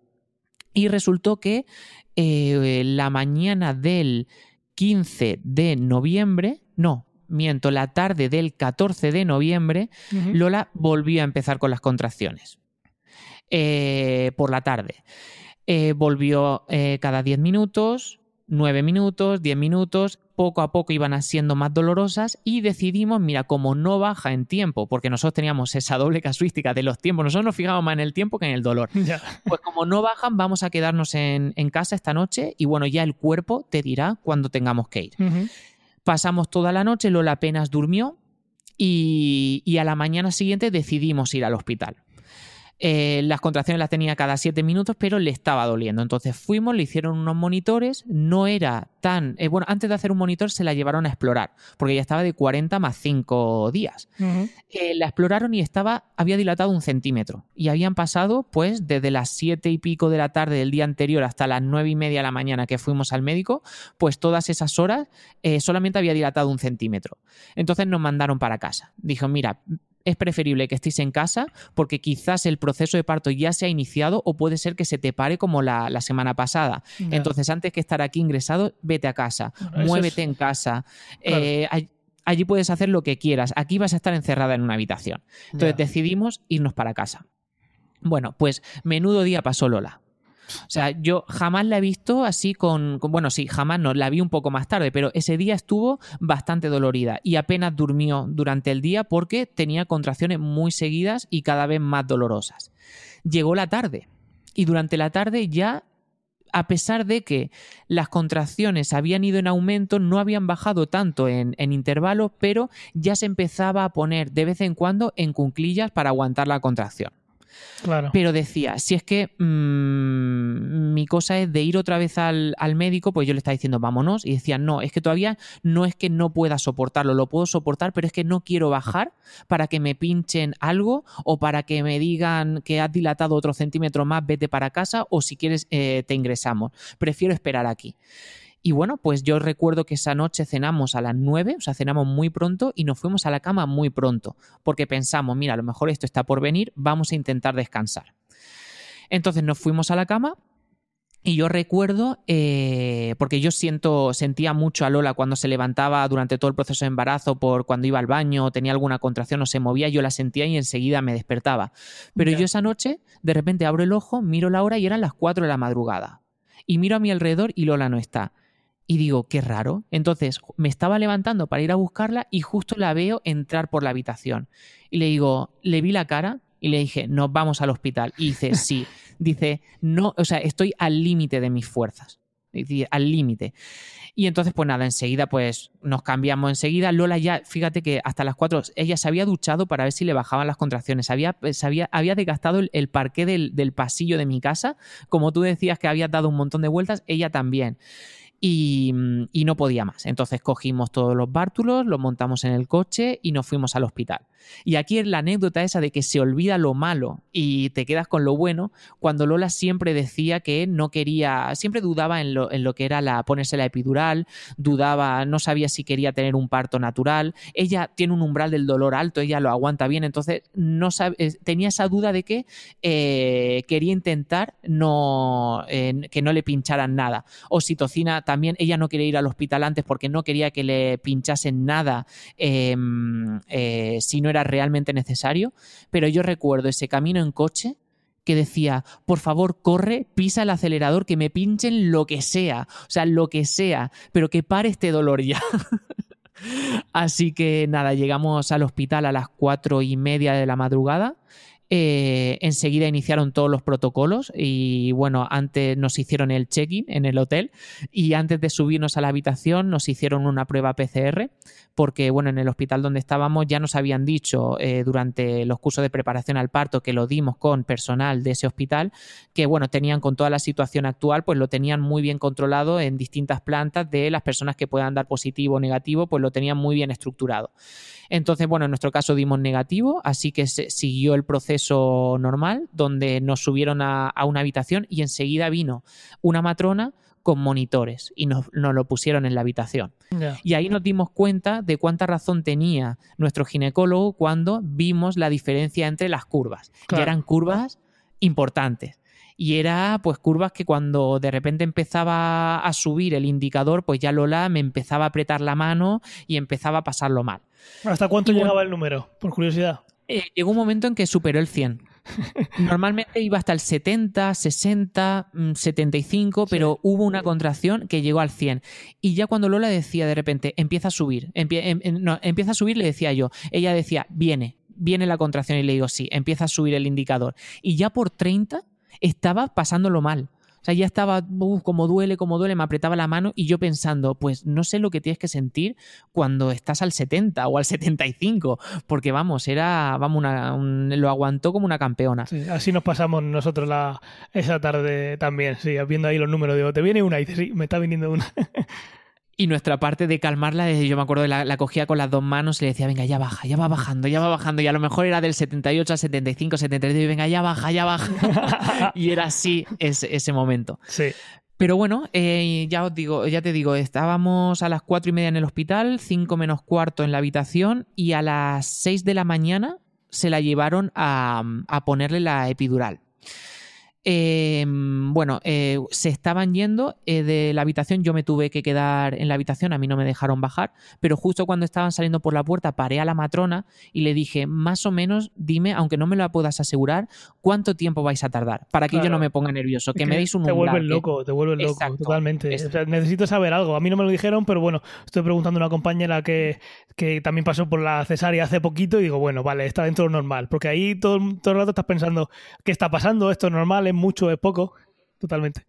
Y resultó que eh, la mañana del 15 de noviembre, no, miento, la tarde del 14 de noviembre. Lola volvió a empezar con las contracciones. Eh, por la tarde. Eh, volvió eh, cada 10 minutos, 9 minutos, 10 minutos, poco a poco iban siendo más dolorosas y decidimos, mira, como no baja en tiempo, porque nosotros teníamos esa doble casuística de los tiempos, nosotros nos fijábamos más en el tiempo que en el dolor. Ya. Pues como no bajan, vamos a quedarnos en, en casa esta noche y bueno, ya el cuerpo te dirá cuándo tengamos que ir. Pasamos toda la noche, Lola apenas durmió y, y a la mañana siguiente decidimos ir al hospital. Eh, las contracciones las tenía cada 7 minutos, pero le estaba doliendo. Entonces fuimos, le hicieron unos monitores, no era tan... eh, bueno, antes de hacer un monitor se la llevaron a explorar, porque ya estaba de 40 más 5 días. Eh, la exploraron y estaba, había dilatado un centímetro. Y habían pasado, pues, desde las 7 y pico de la tarde del día anterior hasta las 9 y media de la mañana que fuimos al médico, pues todas esas horas solamente había dilatado un centímetro. Entonces nos mandaron para casa. Dijo, mira, es preferible que estéis en casa porque quizás el proceso de parto ya se ha iniciado o puede ser que se te pare como la, la semana pasada. Entonces, antes que estar aquí ingresado, vete a casa, Bueno, muévete es- en casa. Claro. eh, all- allí puedes hacer lo que quieras. Aquí vas a estar encerrada en una habitación. Entonces decidimos irnos para casa. Bueno, pues menudo día pasó Lola. O sea, yo jamás la he visto así con, Bueno, sí, jamás no, la vi un poco más tarde, pero ese día estuvo bastante dolorida y apenas durmió durante el día porque tenía contracciones muy seguidas y cada vez más dolorosas. Llegó la tarde y durante la tarde ya a pesar de que las contracciones habían ido en aumento, no habían bajado tanto en, en intervalos, pero ya se empezaba a poner de vez en cuando en cunclillas para aguantar la contracción. Claro. Pero decía, si es que mm, mi cosa es de ir otra vez al, al médico, pues yo le estaba diciendo, vámonos, y decía, no, es que todavía no es que no pueda soportarlo, lo puedo soportar, pero es que no quiero bajar para que me pinchen algo o para que me digan que has dilatado otro centímetro más, vete para casa, o si quieres eh, te ingresamos. Prefiero esperar aquí. Y bueno, pues yo recuerdo que esa noche cenamos a las 9, o sea, cenamos muy pronto y nos fuimos a la cama muy pronto, porque pensamos, mira, a lo mejor esto está por venir, vamos a intentar descansar. Entonces nos fuimos a la cama y yo recuerdo, eh, porque yo siento, sentía mucho a Lola cuando se levantaba durante todo el proceso de embarazo, por cuando iba al baño, tenía alguna contracción o se movía, yo la sentía y enseguida me despertaba. Pero yo esa noche, de repente abro el ojo, miro la hora y eran las 4 de la madrugada. Y miro a mi alrededor y Lola no está. Y digo, qué raro. Entonces me estaba levantando para ir a buscarla y justo la veo entrar por la habitación. Y le digo, le vi la cara y le dije, nos vamos al hospital. Y dice, sí. Dice, no, o sea, estoy al límite de mis fuerzas. Dice, al límite. Y entonces, pues nada, enseguida, pues nos cambiamos enseguida. Lola ya, fíjate que hasta las 4, ella se había duchado para ver si le bajaban las contracciones. Había, se había, había desgastado el, el parqué del, del pasillo de mi casa. Como tú decías que habías dado un montón de vueltas, ella también y, y no podía más. Entonces cogimos todos los bártulos, los montamos en el coche y nos fuimos al hospital. Y aquí es la anécdota esa de que se olvida lo malo y te quedas con lo bueno, cuando Lola siempre decía que no quería, siempre dudaba en lo, en lo que era la ponerse la epidural, dudaba, no sabía si quería tener un parto natural. Ella tiene un umbral del dolor alto, ella lo aguanta bien, entonces no eh, tenía esa duda de que eh, quería intentar no, eh, que no le pincharan nada. Oxitocina también, ella no quería ir al hospital antes porque no quería que le pinchasen nada eh, eh, si no era realmente necesario. Pero yo recuerdo ese camino en coche que decía, por favor, corre, pisa el acelerador, que me pinchen lo que sea, o sea, lo que sea, pero que pare este dolor ya. Así que nada, llegamos al hospital a las cuatro y media de la madrugada eh, enseguida iniciaron todos los protocolos y bueno, antes nos hicieron el check-in en el hotel y antes de subirnos a la habitación nos hicieron una prueba PCR porque bueno, en el hospital donde estábamos ya nos habían dicho eh, durante los cursos de preparación al parto que lo dimos con personal de ese hospital que bueno, tenían con toda la situación actual pues lo tenían muy bien controlado en distintas plantas de las personas que puedan dar positivo o negativo pues lo tenían muy bien estructurado. Entonces, bueno, en nuestro caso dimos negativo, así que se siguió el proceso normal, donde nos subieron a, una habitación y enseguida vino una matrona con monitores y nos, lo pusieron en la habitación. Y ahí nos dimos cuenta de cuánta razón tenía nuestro ginecólogo cuando vimos la diferencia entre las curvas. Y eran curvas importantes y era pues curvas que cuando de repente empezaba a subir el indicador, pues ya Lola me empezaba a apretar la mano y empezaba a pasarlo mal. ¿Hasta cuánto llegaba el número? Por curiosidad. Eh, llegó un momento en que superó el 100. Normalmente iba hasta el 70, 60, 75, pero hubo una contracción que llegó al 100. Y ya cuando Lola decía de repente, empieza a subir, em, em, no, empieza a subir, le decía yo, ella decía, viene, viene la contracción y le digo, sí, empieza a subir el indicador. Y ya por 30 estaba pasándolo mal. O sea, ya estaba, como duele, como duele, me apretaba la mano y yo pensando, pues no sé lo que tienes que sentir cuando estás al 70 o al 75, porque vamos, era, vamos, una, lo aguantó como una campeona. así nos pasamos nosotros la, esa tarde también, sí, viendo ahí los números, digo, te viene una y dice, sí, me está viniendo una. Y nuestra parte de calmarla, yo me acuerdo, la, la cogía con las dos manos y le decía, venga, ya baja, ya va bajando, ya va bajando. Y a lo mejor era del 78 al 75, 73, y venga, ya baja, ya baja. y era así ese, ese momento. Sí. Pero bueno, eh, ya os digo, ya te digo, estábamos a las cuatro y media en el hospital, cinco menos cuarto en la habitación, y a las seis de la mañana se la llevaron a, a ponerle la epidural. Em, bueno, eh, se estaban yendo eh, de la habitación, yo me tuve que quedar en la habitación, a mí no me dejaron bajar, pero justo cuando estaban saliendo por la puerta paré a la matrona y le dije, más o menos, dime, aunque no me lo puedas asegurar, cuánto tiempo vais a tardar para que yo no me ponga nervioso, que, me deis un Te vuelves loco, te vuelves loco, totalmente. necesito saber algo, a mí no me lo dijeron, pero bueno, estoy preguntando a una compañera que, que también pasó por la cesárea hace poquito y digo, bueno, vale, está dentro normal, porque ahí todo, todo el rato estás pensando, ¿qué está pasando? ¿Esto es normal? Mucho, es poco, totalmente.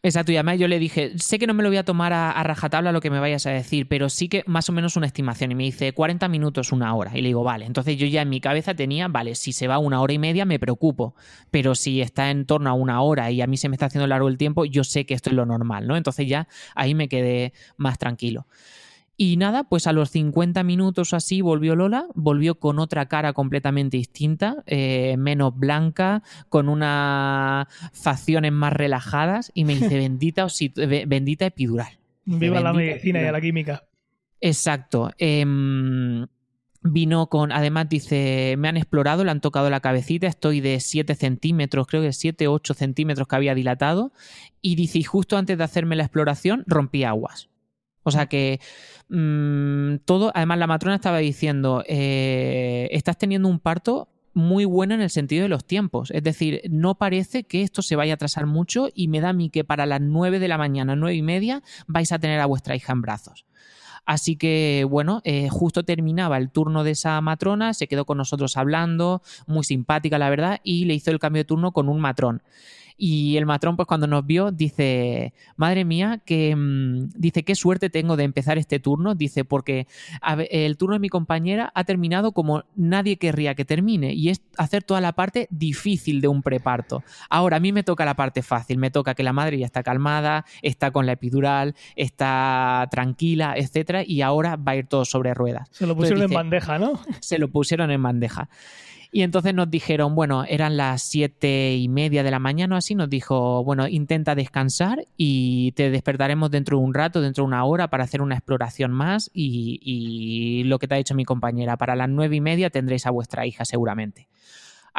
Exacto, y además yo le dije, sé que no me lo voy a tomar a, rajatabla lo que me vayas a decir, pero sí que más o menos una estimación. Y me dice 40 minutos, una hora. Y le digo, vale. Entonces yo ya en mi cabeza tenía, vale, si se va una hora y media me preocupo, pero si está en torno a una hora y a mí se me está haciendo largo el tiempo, yo sé que esto es lo normal, ¿no? Entonces ya ahí me quedé más tranquilo. Y nada, pues a los 50 minutos así volvió Lola, volvió con otra cara completamente distinta, eh, menos blanca, con unas facciones más relajadas y me dice bendita, bendita epidural. Viva la medicina y la química. Exacto. Em, vino con, además dice, me han explorado, le han tocado la cabecita, estoy de 7 centímetros, creo que 7 o 8 centímetros que había dilatado, y dice, y justo antes de hacerme la exploración rompí aguas. O sea que mm, todo, además la matrona estaba diciendo, eh, estás teniendo un parto muy bueno en el sentido de los tiempos. Es decir, no parece que esto se vaya a atrasar mucho y me da a mí que para las 9 de la mañana, nueve y media, vais a tener a vuestra hija en brazos. Así que, bueno, eh, justo terminaba el turno de esa matrona, se quedó con nosotros hablando, muy simpática, la verdad, y le hizo el cambio de turno con un matrón. Y el matrón, pues cuando nos vio, dice, madre mía, que mm, dice, qué suerte tengo de empezar este turno, dice, porque el turno de mi compañera ha terminado como nadie querría que termine, y es hacer toda la parte difícil de un preparto. Ahora, a mí me toca la parte fácil, me toca que la madre ya está calmada, está con la epidural, está tranquila, etcétera, y ahora va a ir todo sobre ruedas. Se lo pusieron en bandeja, ¿no? Se lo pusieron en bandeja. Y entonces nos dijeron, bueno, eran las siete y media de la mañana o así, nos dijo, bueno, intenta descansar y te despertaremos dentro de un rato, dentro de una hora para hacer una exploración más y, lo que te ha dicho mi compañera, para las nueve y media tendréis a vuestra hija seguramente.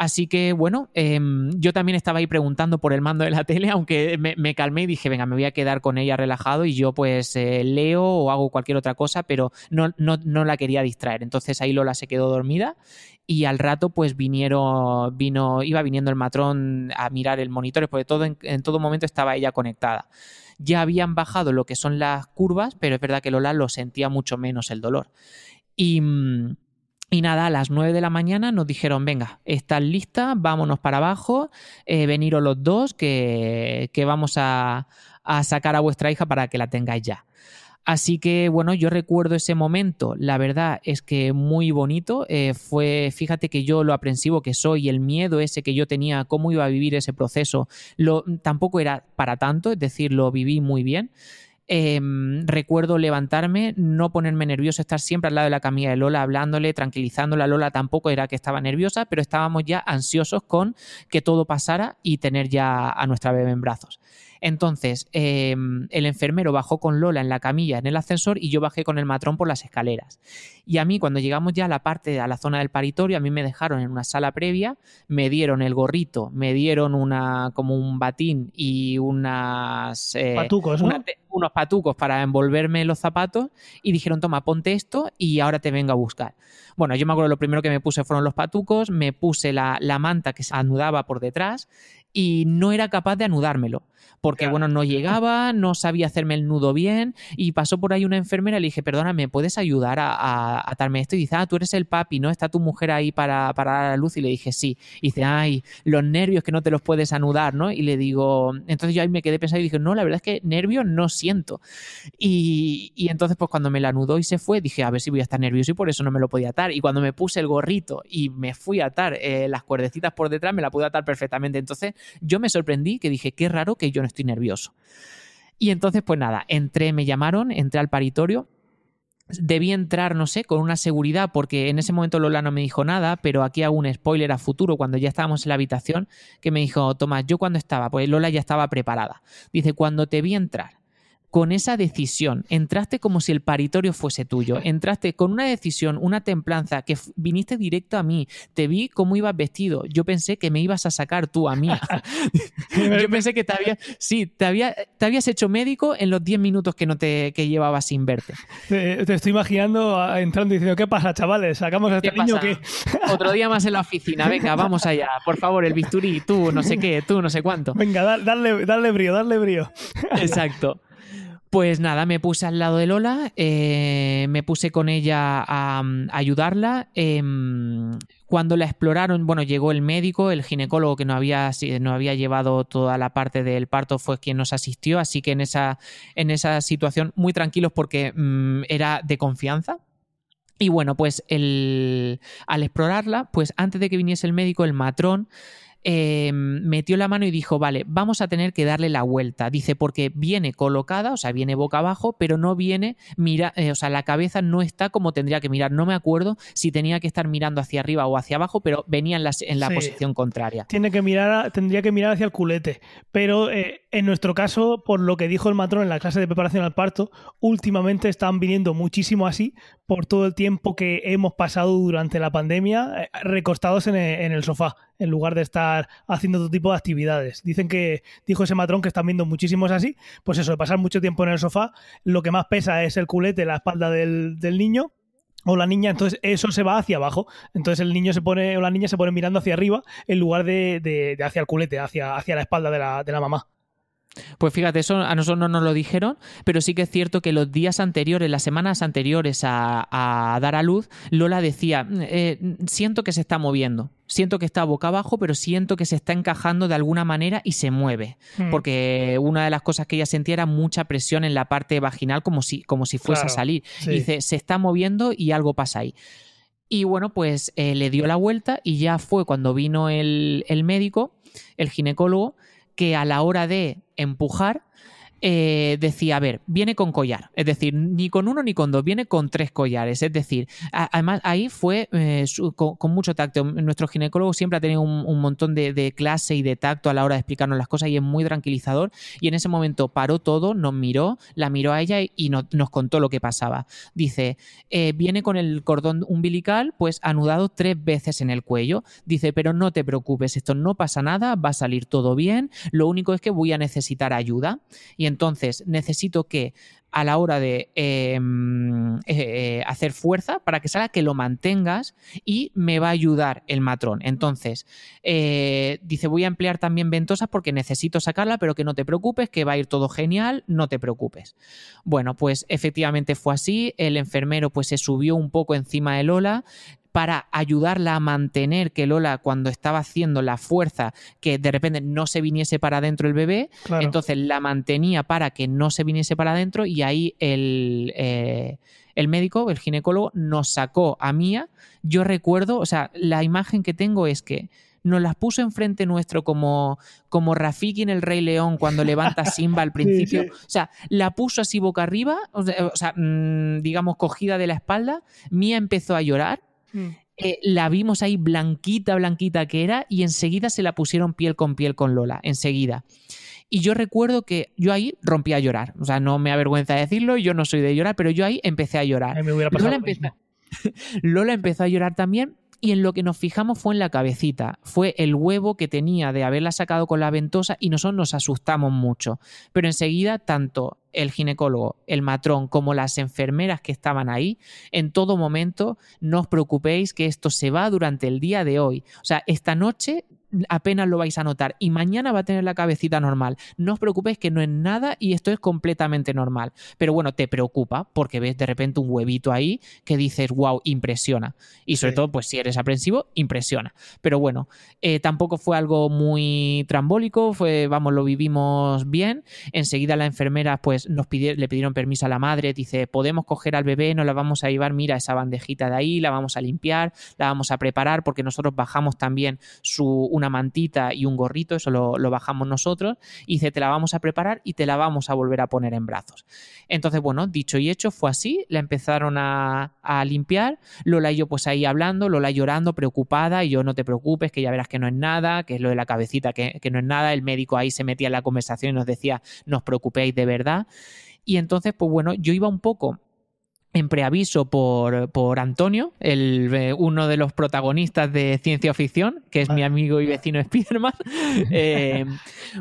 Así que bueno, em, yo también estaba ahí preguntando por el mando de la tele, aunque me, calmé y dije, venga, me voy a quedar con ella relajado y yo pues eh, leo o hago cualquier otra cosa, pero no, no, no, la quería distraer. Entonces ahí Lola se quedó dormida y al rato pues vinieron, vino, iba viniendo el matrón a mirar el monitor, porque todo, en, todo momento estaba ella conectada. Ya habían bajado lo que son las curvas, pero es verdad que Lola lo sentía mucho menos el dolor. Y, Y nada, a las 9 de la mañana nos dijeron, venga, estás lista, vámonos para abajo, eh, veniros los dos, que, que vamos a, a sacar a vuestra hija para que la tengáis ya. Así que bueno, yo recuerdo ese momento, la verdad es que muy bonito, eh, fue, fíjate que yo lo aprensivo que soy, el miedo ese que yo tenía, cómo iba a vivir ese proceso, lo, tampoco era para tanto, es decir, lo viví muy bien. Em, recuerdo levantarme, no ponerme nervioso, estar siempre al lado de la camilla de Lola hablándole, tranquilizándola. Lola tampoco era que estaba nerviosa, pero estábamos ya ansiosos con que todo pasara y tener ya a nuestra bebé en brazos. Entonces, em, el enfermero bajó con Lola en la camilla en el ascensor y yo bajé con el matrón por las escaleras. Y a mí, cuando llegamos ya a la parte, a la zona del paritorio, a mí me dejaron en una sala previa, me dieron el gorrito, me dieron una como un batín y unas... Eh, patucos, unos patucos para envolverme los zapatos y dijeron, toma, ponte esto y ahora te vengo a buscar. Bueno, yo me acuerdo lo primero que me puse fueron los patucos, me puse la, la manta que se anudaba por detrás y no era capaz de anudármelo porque bueno, no llegaba, no sabía hacerme el nudo bien y pasó por ahí una enfermera y le dije, perdona, ¿me puedes ayudar a, atarme esto? Y dice, ah, tú eres el papi, ¿no? Está tu mujer ahí para, para dar a la luz y le dije, sí. Y dice, ay, los nervios que no te los puedes anudar, ¿no? Y le digo, entonces yo ahí me quedé pensando y dije, no, la verdad es que nervios no siento. Y, y entonces pues cuando me la anudó y se fue, dije, a ver si voy a estar nervioso y por eso no me lo podía atar. Y cuando me puse el gorrito y me fui a atar eh, las cuerdecitas por detrás, me la pude atar perfectamente. Entonces yo me sorprendí que dije, qué raro que yo no estoy nervioso. Y entonces, pues nada, entré, me llamaron, entré al paritorio. Debí entrar, no sé, con una seguridad, porque en ese momento Lola no me dijo nada, pero aquí hago un spoiler a futuro, cuando ya estábamos en la habitación, que me dijo, Tomás, yo cuando estaba, pues Lola ya estaba preparada. Dice, cuando te vi entrar con esa decisión. Entraste como si el paritorio fuese tuyo. Entraste con una decisión, una templanza, que viniste directo a mí. Te vi cómo ibas vestido. Yo pensé que me ibas a sacar tú a mí. Yo pensé que te había, sí, te, había, te habías hecho médico en los 10 minutos que no te que llevabas sin verte. Te, estoy imaginando entrando y diciendo, ¿qué pasa, chavales? ¿Sacamos a este niño que... Otro día más en la oficina. Venga, vamos allá. Por favor, el bisturí, tú, no sé qué, tú, no sé cuánto. Venga, dale, dale brío, dale brío. Exacto. Pues nada, me puse al lado de Lola, eh, me puse con ella a, ayudarla. Em, cuando la exploraron, bueno, llegó el médico, el ginecólogo que no había, había llevado toda la parte del parto fue quien nos asistió, así que en esa, en esa situación muy tranquilos porque mm, era de confianza, y bueno, pues al explorarla, pues antes de que viniese el médico, el matrón Em, metió la mano y dijo, vale, vamos a tener que darle la vuelta. Dice, porque viene colocada, o sea, viene boca abajo, pero no viene, mira, eh, o sea, la cabeza no está como tendría que mirar. No me acuerdo si tenía que estar mirando hacia arriba o hacia abajo, pero venía en la, en la posición contraria. Tiene que mirar, tendría que mirar hacia el culete. Pero eh, en nuestro caso, por lo que dijo el matrón en la clase de preparación al parto, últimamente están viniendo muchísimo así por todo el tiempo que hemos pasado durante la pandemia eh, recostados en el sofá en lugar de estar haciendo otro tipo de actividades. Dicen que, dijo ese matrón que están viendo muchísimos así, pues eso, de pasar mucho tiempo en el sofá, lo que más pesa es el culete, la espalda del, niño o la niña, entonces eso se va hacia abajo. Entonces el niño se pone, o la niña se pone mirando hacia arriba en lugar de, hacia el culete, hacia, hacia la espalda de la, de la mamá. Pues fíjate, eso a nosotros no nos lo dijeron, pero sí que es cierto que los días anteriores, las semanas anteriores a, dar a luz, Lola decía, eh, siento que se está moviendo, siento que está boca abajo, pero siento que se está encajando de alguna manera y se mueve, hmm. porque una de las cosas que ella sentía era mucha presión en la parte vaginal como si, como si fuese a salir. dice, se está moviendo y algo pasa ahí. Y bueno, pues eh, le dio la vuelta y ya fue cuando vino el, el médico, el ginecólogo, que a la hora de empujar eh, decía, a ver, viene con collar, es decir, ni con uno ni con dos, viene con tres collares, es decir, además ahí fue eh, con, mucho tacto. Nuestro ginecólogo siempre ha tenido un, montón de, clase y de tacto a la hora de explicarnos las cosas y es muy tranquilizador. Y en ese momento paró todo, nos miró, la miró a ella y nos contó lo que pasaba. Dice, eh, viene con el cordón umbilical pues anudado tres veces en el cuello. Dice, pero no te preocupes, esto no pasa nada, va a salir todo bien, lo único es que voy a necesitar ayuda. Entonces necesito que a la hora de em, eh, eh, hacer fuerza para que salga, que lo mantengas y me va a ayudar el matrón. Entonces, eh, dice, voy a emplear también ventosas porque necesito sacarla, pero que no te preocupes, que va a ir todo genial, no te preocupes. Bueno, pues efectivamente fue así, el enfermero pues se subió un poco encima de Lola, para ayudarla a mantener que Lola cuando estaba haciendo la fuerza que de repente no se viniese para adentro el bebé, entonces la mantenía para que no se viniese para adentro y ahí el, eh, el médico, el ginecólogo, nos sacó a Mía. Yo recuerdo, o sea, la imagen que tengo es que nos las puso enfrente nuestro como, como Rafiki en el Rey León cuando levanta Simba al principio. O sea, la puso así boca arriba, o sea, mm, digamos, cogida de la espalda. Mía empezó a llorar. Mm. Eh, la vimos ahí blanquita, blanquita que era, y enseguida se la pusieron piel con piel con Lola, enseguida. Y yo recuerdo que yo ahí rompí a llorar. O sea, no me avergüenza decirlo, yo no soy de llorar, pero yo ahí empecé a llorar. Lola empezó a llorar también, y en lo que nos fijamos fue en la cabecita, fue el huevo que tenía de haberla sacado con la ventosa y nosotros nos asustamos mucho. Pero enseguida, tanto el ginecólogo, el matrón, como las enfermeras que estaban ahí, en todo momento, no os preocupéis que esto se va durante el día de hoy. O sea, esta noche apenas lo vais a notar y mañana va a tener la cabecita normal. No os preocupéis que no es nada y esto es completamente normal. Pero bueno, te preocupa porque ves de repente un huevito ahí que dices, wow, impresiona. Y sobre todo, pues si eres aprensivo, impresiona. Pero bueno, eh, tampoco fue algo muy trambólico, fue, vamos, lo vivimos bien. Enseguida la enfermera pues nos le pidieron permiso a la madre, dice, podemos coger al bebé, nos la vamos a llevar, mira esa bandejita de ahí, la vamos a limpiar, la vamos a preparar porque nosotros bajamos también su una mantita y un gorrito, eso lo, bajamos nosotros, y dice, te la vamos a preparar y te la vamos a volver a poner en brazos. Entonces, bueno, dicho y hecho, fue así, la empezaron a, limpiar, Lola y yo pues ahí hablando, Lola llorando, preocupada, y yo no te preocupes, que ya verás que no es nada, que es lo de la cabecita, que, que no es nada, el médico ahí se metía en la conversación y nos decía, no os preocupéis de verdad. Y entonces, pues bueno, yo iba un poco en preaviso por, por Antonio, el, eh, uno de los protagonistas de ciencia ficción, que es mi amigo y vecino Spiderman, eh,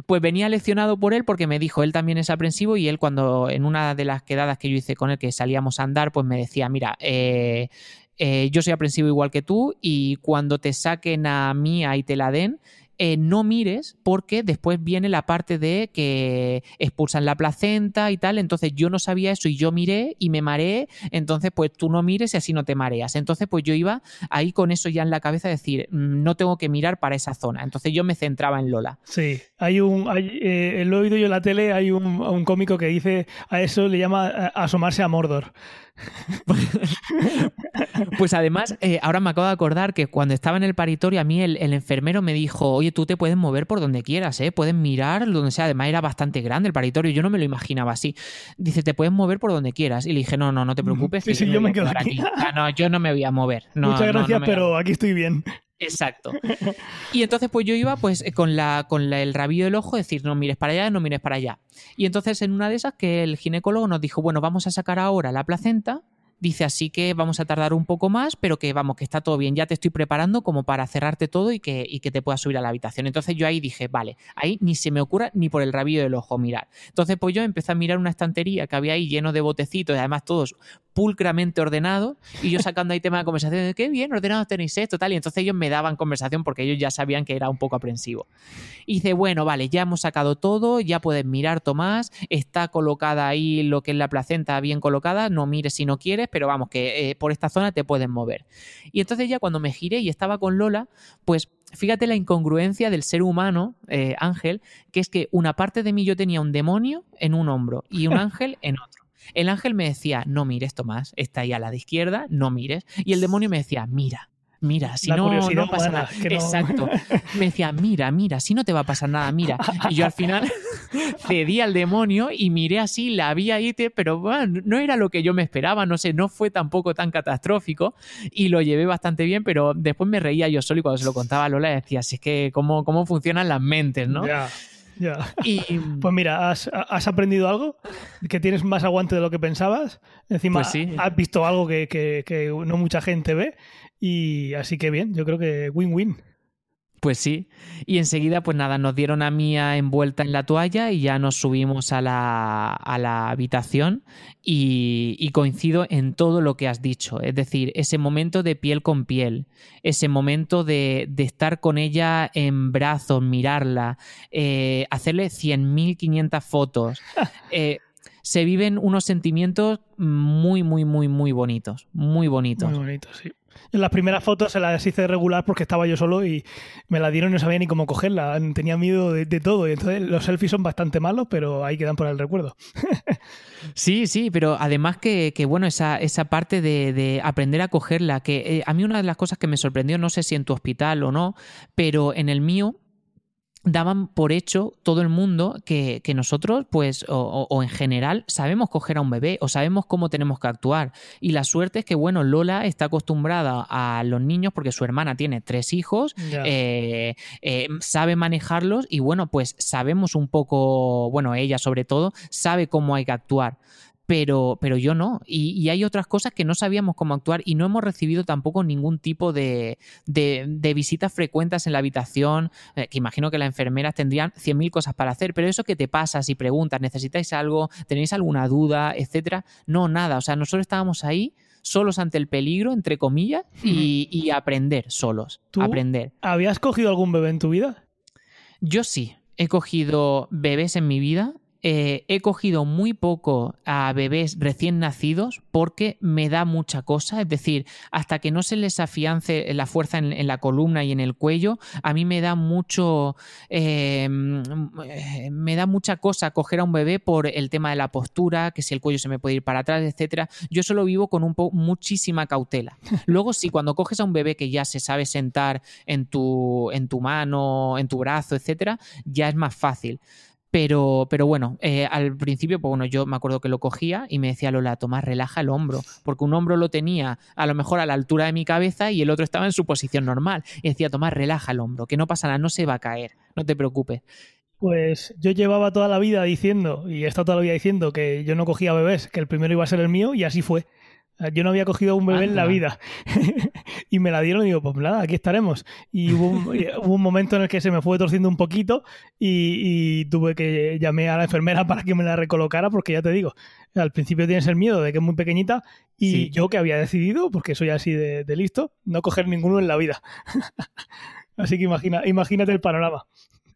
pues venía leccionado por él porque me dijo, él también es aprensivo y él cuando en una de las quedadas que yo hice con él, que salíamos a andar, pues me decía, mira, eh, yo soy aprensivo igual que tú y cuando te saquen a mí y te la den, eh, no mires porque después viene la parte de que expulsan la placenta y tal, entonces yo no sabía eso y yo miré y me mareé, entonces pues tú no mires y así no te mareas. Entonces pues yo iba ahí con eso ya en la cabeza, decir, mm, no tengo que mirar para esa zona. Entonces yo me centraba en Lola. Sí, hay un, hay, eh, lo he oído yo en la tele, hay un, un cómico que dice, a eso le llama asomarse a Mordor. pues además, eh, ahora me acabo de acordar que cuando estaba en el paritorio, a mí el, enfermero me dijo, oye, tú te puedes mover por donde quieras, ¿eh? Puedes mirar donde sea. Además, era bastante grande el paritorio, yo no me lo imaginaba así. Dice, te puedes mover por donde quieras. Y le dije, no, no, no te preocupes. Sí, sí, yo, me, quedo aquí. Ah, no, yo no me voy a mover. Muchas gracias, pero aquí estoy bien. Exacto. Y entonces pues yo iba pues con, la, con el rabillo del ojo, decir, no mires para allá, no mires para allá. Y entonces en una de esas que el ginecólogo nos dijo, bueno, vamos a sacar ahora la placenta Dice así que vamos a tardar un poco más, pero que vamos, que está todo bien. Ya te estoy preparando como para cerrarte todo y que, y que te puedas subir a la habitación. Entonces yo ahí dije, vale, ahí ni se me ocurra ni por el rabillo del ojo mirar. Entonces pues yo empecé a mirar una estantería que había ahí lleno de botecitos y además todos pulcramente ordenados y yo sacando ahí tema de conversación de qué bien ordenados tenéis esto, tal. Y entonces ellos me daban conversación porque ellos ya sabían que era un poco aprensivo. Y dice, bueno, vale, ya hemos sacado todo, ya puedes mirar, Tomás, está colocada ahí lo que es la placenta bien colocada, no mires si no quieres, pero vamos, que eh, por esta zona te pueden mover. Y entonces ya cuando me giré y estaba con Lola, pues fíjate la incongruencia del ser humano, eh, Ángel, que es que una parte de mí yo tenía un demonio en un hombro y un ángel en otro. El ángel me decía, no mires, Tomás, está ahí a la de izquierda, no mires. Y el demonio me decía, mira, mira, si no, no pasa nada. Exacto. Me decía, mira, mira, si no te va a pasar nada, mira. Y yo al final cedí al demonio y miré así, la vi ahí, pero bueno, no era lo que yo me esperaba, no sé, no fue tampoco tan catastrófico y lo llevé bastante bien, pero después me reía yo solo y cuando se lo contaba a Lola decía, si es que cómo, cómo funcionan las mentes, ¿no? Ya. Y, pues mira, ¿has, aprendido algo? ¿Que tienes más aguante de lo que pensabas? Encima, pues has visto algo que, que, no mucha gente ve. Y así que bien, yo creo que win-win. Pues sí. Y enseguida, pues nada, nos dieron a Mía envuelta en la toalla y ya nos subimos a la, a la habitación y, coincido en todo lo que has dicho. Es decir, ese momento de piel con piel, ese momento de, de estar con ella en brazos, mirarla, eh, hacerle 100.500 fotos. Eh, se viven unos sentimientos muy, muy, muy, muy bonitos. Muy bonitos. Muy bonitos, sí. En las primeras fotos se las hice regular porque estaba yo solo y me la dieron y no sabía ni cómo cogerla. Tenía miedo de, todo. Y entonces los selfies son bastante malos, pero ahí quedan por el recuerdo. Sí, sí, pero además que, bueno, esa, esa parte de, aprender a cogerla, que eh, a mí una de las cosas que me sorprendió, no sé si en tu hospital o no, pero en el mío daban por hecho todo el mundo que, nosotros, pues, o, en general, sabemos coger a un bebé o sabemos cómo tenemos que actuar. Y la suerte es que, bueno, Lola está acostumbrada a los niños porque su hermana tiene tres hijos, eh, eh, sabe manejarlos y, bueno, pues sabemos un poco, bueno, ella sobre todo, sabe cómo hay que actuar pero, pero yo no. Y, hay otras cosas que no sabíamos cómo actuar y no hemos recibido tampoco ningún tipo de, de, visitas frecuentes en la habitación, eh, que imagino que las enfermeras tendrían 100.000 cosas para hacer, pero eso que te pasa si preguntas, necesitáis algo, tenéis alguna duda, etcétera, no, nada. O sea, nosotros estábamos ahí solos ante el peligro, entre comillas, y, aprender solos. ¿Tú aprender. ¿Habías cogido algún bebé en tu vida? Yo sí. He cogido bebés en mi vida eh, he cogido muy poco a bebés recién nacidos porque me da mucha cosa, es decir, hasta que no se les afiance la fuerza en, la columna y en el cuello, a mí me da mucho, em, eh, me da mucha cosa coger a un bebé por el tema de la postura, que si el cuello se me puede ir para atrás, etcétera. Yo solo vivo con un muchísima cautela. Luego, si cuando coges a un bebé que ya se sabe sentar en tu, en tu mano, en tu brazo, etcétera, ya es más fácil. Pero, pero bueno, eh, al principio, pues bueno, yo me acuerdo que lo cogía y me decía Lola, Tomás, relaja el hombro, porque un hombro lo tenía a lo mejor a la altura de mi cabeza y el otro estaba en su posición normal. Y decía, Tomás, relaja el hombro, que no pasa nada, no se va a caer, no te preocupes. Pues yo llevaba toda la vida diciendo, y he estado toda la vida diciendo, que yo no cogía bebés, que el primero iba a ser el mío, y así fue. Yo no había cogido un bebé en la vida. y me la dieron y digo, pues nada, aquí estaremos. Y hubo un, momento en el que se me fue torciendo un poquito y, tuve que llamé a la enfermera para que me la recolocara porque ya te digo, al principio tienes el miedo de que es muy pequeñita y yo que había decidido, porque soy así de, de listo, no coger ninguno en la vida. así que imagina, imagínate el panorama.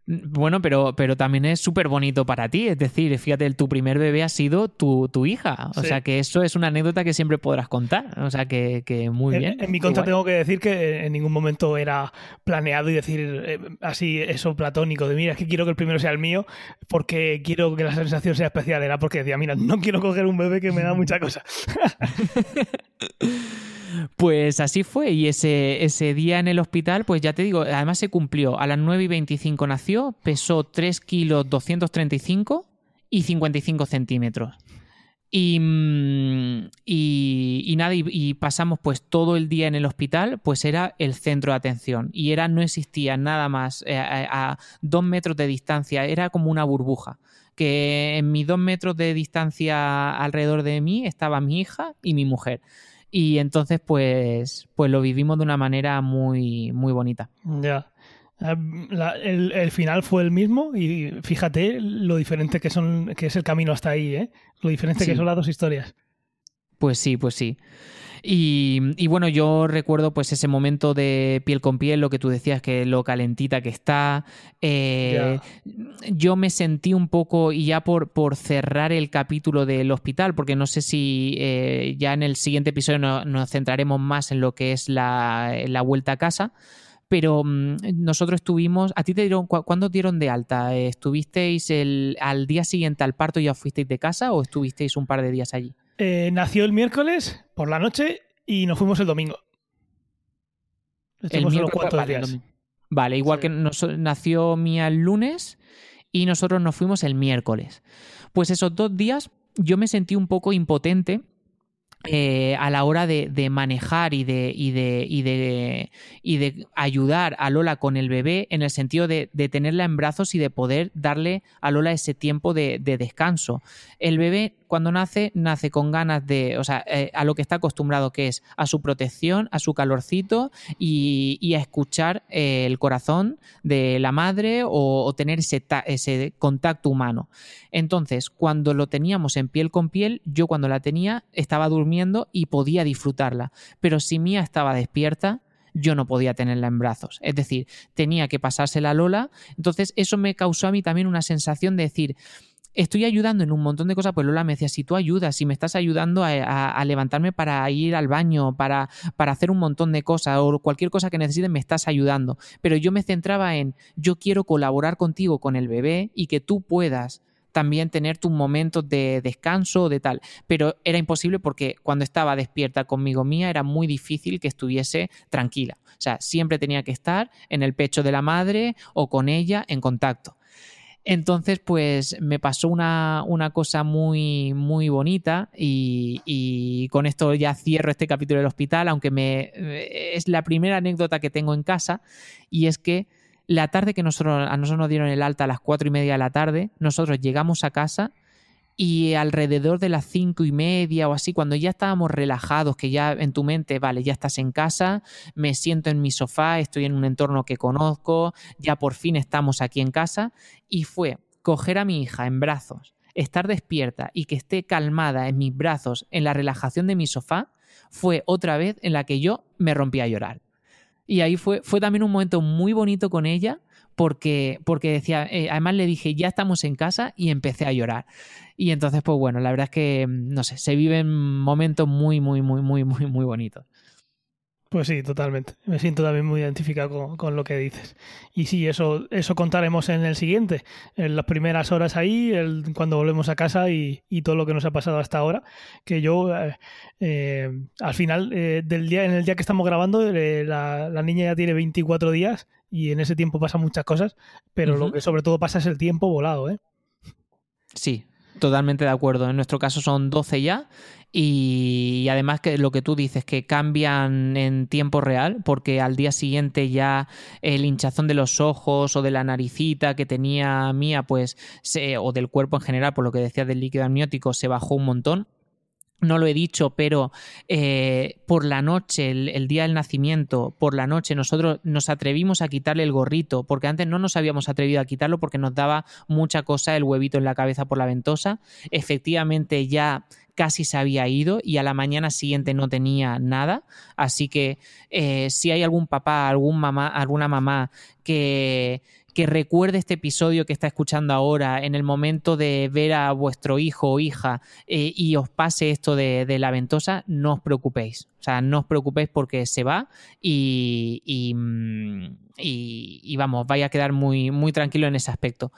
Bueno, pero, pero también es súper bonito para ti. Es decir, fíjate, tu primer bebé ha sido tu, hija. O sea que eso es una anécdota que siempre podrás contar. O sea que, muy bien. En, mi contra tengo que decir que en ningún momento era planeado y decir eh, así eso platónico de mira, es que quiero que el primero sea el mío porque quiero que la sensación sea especial. Era porque decía, mira, no quiero coger un bebé que me da mucha cosa. Pues así fue y ese, ese día en el hospital, pues ya te digo, además se cumplió. A las 9 y 25 nació, pesó 3 kilos 235 y 55 centímetros. Y, mm, y, nada, y, pasamos pues todo el día en el hospital, pues era el centro de atención. Y era, no existía nada más eh, a, a, dos metros de distancia, era como una burbuja. Que en mis dos metros de distancia alrededor de mí estaba mi hija y mi mujer. Y entonces, pues, pues lo vivimos de una manera muy, muy bonita. Ya. Ah, el, final fue el mismo y fíjate lo diferente que son que es el camino hasta ahí, ¿eh? Lo diferente que son las dos historias. Pues sí, pues sí. Y, bueno, yo recuerdo pues ese momento de piel con piel, lo que tú decías, que lo calentita que está. Eh, yo me sentí un poco, y ya por, por cerrar el capítulo del hospital, porque no sé si eh, ya en el siguiente episodio nos centraremos más en lo que es la, vuelta a casa pero mm, nosotros estuvimos, ¿a ti te dieron, cuándo dieron de alta? ¿Estuvisteis el, al día siguiente al parto y ya fuisteis de casa o estuvisteis un par de días allí? Eh, nació el miércoles por la noche y nos fuimos el domingo. el miércoles, vale, días. Vale, igual que nació Mía el lunes y nosotros nos fuimos el miércoles. Pues esos dos días yo me sentí un poco impotente eh, a la hora de, manejar y de, y, de, ayudar a Lola con el bebé en el sentido de, tenerla en brazos y de poder darle a Lola ese tiempo de, descanso. El bebé cuando nace, nace con ganas de, o sea, eh, a lo que está acostumbrado, que es a su protección, a su calorcito y, a escuchar eh, el corazón de la madre o, tener ese, ese contacto humano. Entonces, cuando lo teníamos en piel con piel, yo cuando la tenía estaba durmiendo y podía disfrutarla, pero si Mía estaba despierta, yo no podía tenerla en brazos. Es decir, tenía que pasársela a Lola. Entonces, eso me causó a mí también una sensación de decir, estoy ayudando en un montón de cosas, pues Lola me decía, si tú ayudas, si me estás ayudando a, levantarme para ir al baño, para, para hacer un montón de cosas o cualquier cosa que necesites, me estás ayudando. Pero yo me centraba en, yo quiero colaborar contigo con el bebé y que tú puedas también tener tus momentos de descanso de tal. Pero era imposible porque cuando estaba despierta conmigo mía era muy difícil que estuviese tranquila. O sea, siempre tenía que estar en el pecho de la madre o con ella en contacto. Entonces, pues me pasó una, cosa muy, muy bonita y, con esto ya cierro este capítulo del hospital, aunque me, es la primera anécdota que tengo en casa y es que la tarde que nosotros, a nosotros nos dieron el alta a las cuatro y media de la tarde, nosotros llegamos a casa y alrededor de las cinco y media o así, cuando ya estábamos relajados, que ya en tu mente, vale, ya estás en casa, me siento en mi sofá, estoy en un entorno que conozco, ya por fin estamos aquí en casa, y fue coger a mi hija en brazos, estar despierta y que esté calmada en mis brazos, en la relajación de mi sofá, fue otra vez en la que yo me rompí a llorar. Y ahí fue, fue también un momento muy bonito con ella porque, porque decía, eh, además le dije, ya estamos en casa y empecé a llorar. Y entonces, pues bueno, la verdad es que, no sé, se viven momentos muy, muy, muy, muy, muy, muy bonitos. Pues sí, totalmente. Me siento también muy identificado con, lo que dices. Y sí, eso, eso contaremos en el siguiente, en las primeras horas ahí, el, cuando volvemos a casa y, todo lo que nos ha pasado hasta ahora. Que yo, eh, eh, al final eh, del día, en el día que estamos grabando, la, la, niña ya tiene 24 días y en ese tiempo pasan muchas cosas, pero lo que sobre todo pasa es el tiempo volado, ¿eh? Sí, totalmente de acuerdo. En nuestro caso son 12 ya y además que lo que tú dices, que cambian en tiempo real, porque al día siguiente ya el hinchazón de los ojos o de la naricita que tenía mía, pues, o del cuerpo en general, por lo que decía del líquido amniótico, se bajó un montón no lo he dicho, pero eh, por la noche, el, día del nacimiento, por la noche, nosotros nos atrevimos a quitarle el gorrito, porque antes no nos habíamos atrevido a quitarlo porque nos daba mucha cosa el huevito en la cabeza por la ventosa. Efectivamente, ya casi se había ido y a la mañana siguiente no tenía nada. Así que eh, si hay algún papá, algún mamá, alguna mamá que que recuerde este episodio que está escuchando ahora en el momento de ver a vuestro hijo o hija eh, y os pase esto de, la ventosa, no os preocupéis. O sea, no os preocupéis porque se va y, y, mm, y vamos, vaya a quedar muy, muy tranquilo en ese aspecto.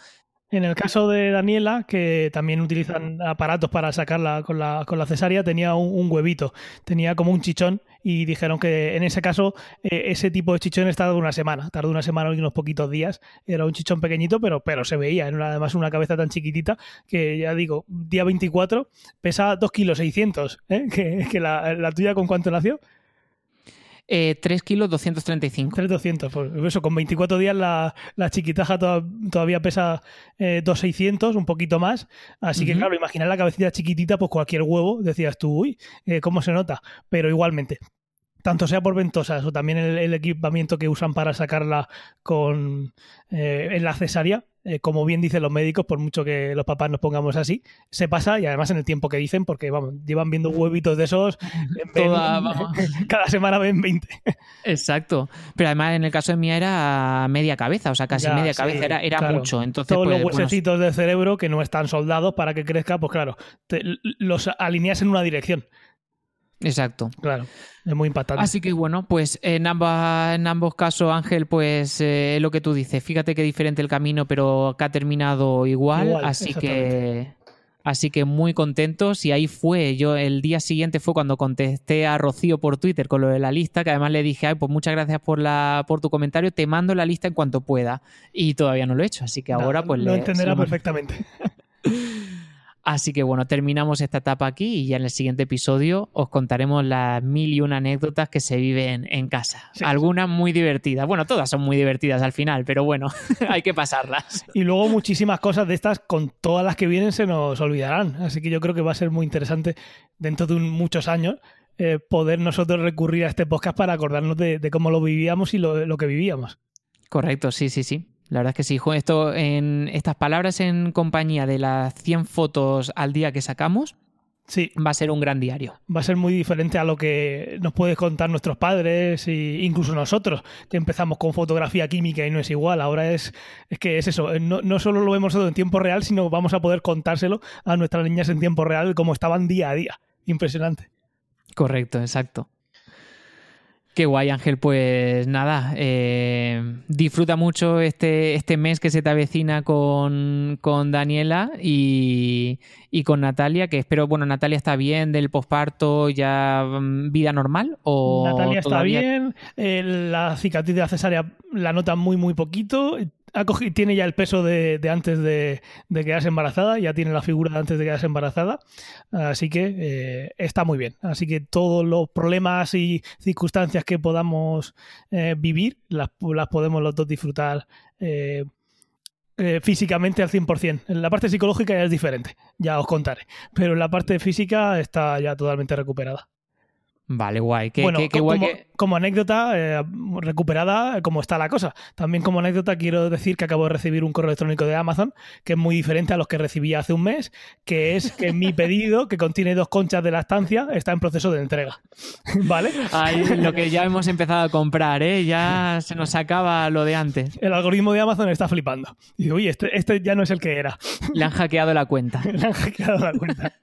En el caso de Daniela, que también utilizan aparatos para sacarla con la, con la cesárea, tenía un, huevito, tenía como un chichón y dijeron que en ese caso eh, ese tipo de chichón tardó una semana, tardó una semana y unos poquitos días, era un chichón pequeñito, pero, pero se veía, era además una cabeza tan chiquitita que ya digo, día 24 pesa 2 kilos 600, ¿eh? que, que la, la tuya con cuánto nació. Eh, 3 kilos 235. 3,200. Pues eso, con 24 días la, la chiquitaja todavía pesa eh, 2,600, un poquito más. Así que, claro, imaginar la cabecita chiquitita, pues cualquier huevo, decías tú, uy, eh, ¿cómo se nota? Pero igualmente, tanto sea por ventosas o también el, equipamiento que usan para sacarla con eh, en la cesárea, eh, como bien dicen los médicos, por mucho que los papás nos pongamos así, se pasa y además en el tiempo que dicen, porque vamos, llevan viendo huevitos de esos, cada semana ven 20. Exacto, pero además en el caso de mía era media cabeza, o sea, casi media cabeza, era, era mucho. Entonces, Todos los pues, huesecitos del cerebro que no están soldados para que crezca, pues claro, los alineas en una dirección. Exacto. Claro, es muy impactante. Así que bueno, pues en, ambas, en ambos casos, Ángel, pues eh, lo que tú dices, fíjate que diferente el camino, pero que ha terminado igual, así que... Así que muy contentos y ahí fue. Yo el día siguiente fue cuando contesté a Rocío por Twitter con lo de la lista, que además le dije, ay, pues muchas gracias por la por tu comentario, te mando la lista en cuanto pueda. Y todavía no lo he hecho, así que ahora pues lo entenderá perfectamente. Así que bueno, terminamos esta etapa aquí y ya en el siguiente episodio os contaremos las mil y una anécdotas que se viven en casa. Algunas muy divertidas. Bueno, todas son muy divertidas al final, pero bueno, hay que pasarlas. Y luego muchísimas cosas de estas, con todas las que vienen, se nos olvidarán. Así que yo creo que va a ser muy interesante dentro de muchos años eh, poder nosotros recurrir a este podcast para acordarnos de, cómo lo vivíamos y lo que vivíamos. Correcto, sí, sí, sí. La verdad es que sí, esto en estas palabras en compañía de las 100 fotos al día que sacamos, Sí. Va a ser un gran diario. Va a ser muy diferente a lo que nos pueden contar nuestros padres e incluso nosotros, que empezamos con fotografía química y no es igual. Ahora es, es que es eso, no, no solo lo vemos todo en tiempo real, sino vamos a poder contárselo a nuestras niñas en tiempo real como estaban día a día. Impresionante. Correcto, exacto. Qué guay, Ángel. Pues nada, eh, disfruta mucho este, este mes que se te avecina con, con Daniela y, y, con Natalia, que espero, bueno, Natalia está bien del posparto, ya mm, vida normal o Natalia está bien, eh, la cicatriz de la cesárea la nota muy, muy poquito. Tiene ya el peso de, antes de, de, quedarse embarazada, ya tiene la figura de antes de quedarse embarazada, así que eh, está muy bien. Así que todos los problemas y circunstancias que podamos eh, vivir las, las, podemos los dos disfrutar eh, físicamente al 100%. En la parte psicológica ya es diferente, ya os contaré, pero en la parte física está ya totalmente recuperada. Vale, guay. Qué, bueno, qué, qué guay como, que... como, anécdota, eh, recuperada como está la cosa. También como anécdota quiero decir que acabo de recibir un correo electrónico de Amazon que es muy diferente a los que recibí hace un mes, que es que mi pedido, que contiene dos conchas de la estancia, está en proceso de entrega. ¿Vale? Ay, lo que ya hemos empezado a comprar, ¿eh? Ya se nos acaba lo de antes. El algoritmo de Amazon está flipando. Y uy, este, este ya no es el que era. Le han hackeado la cuenta. Le han hackeado la cuenta.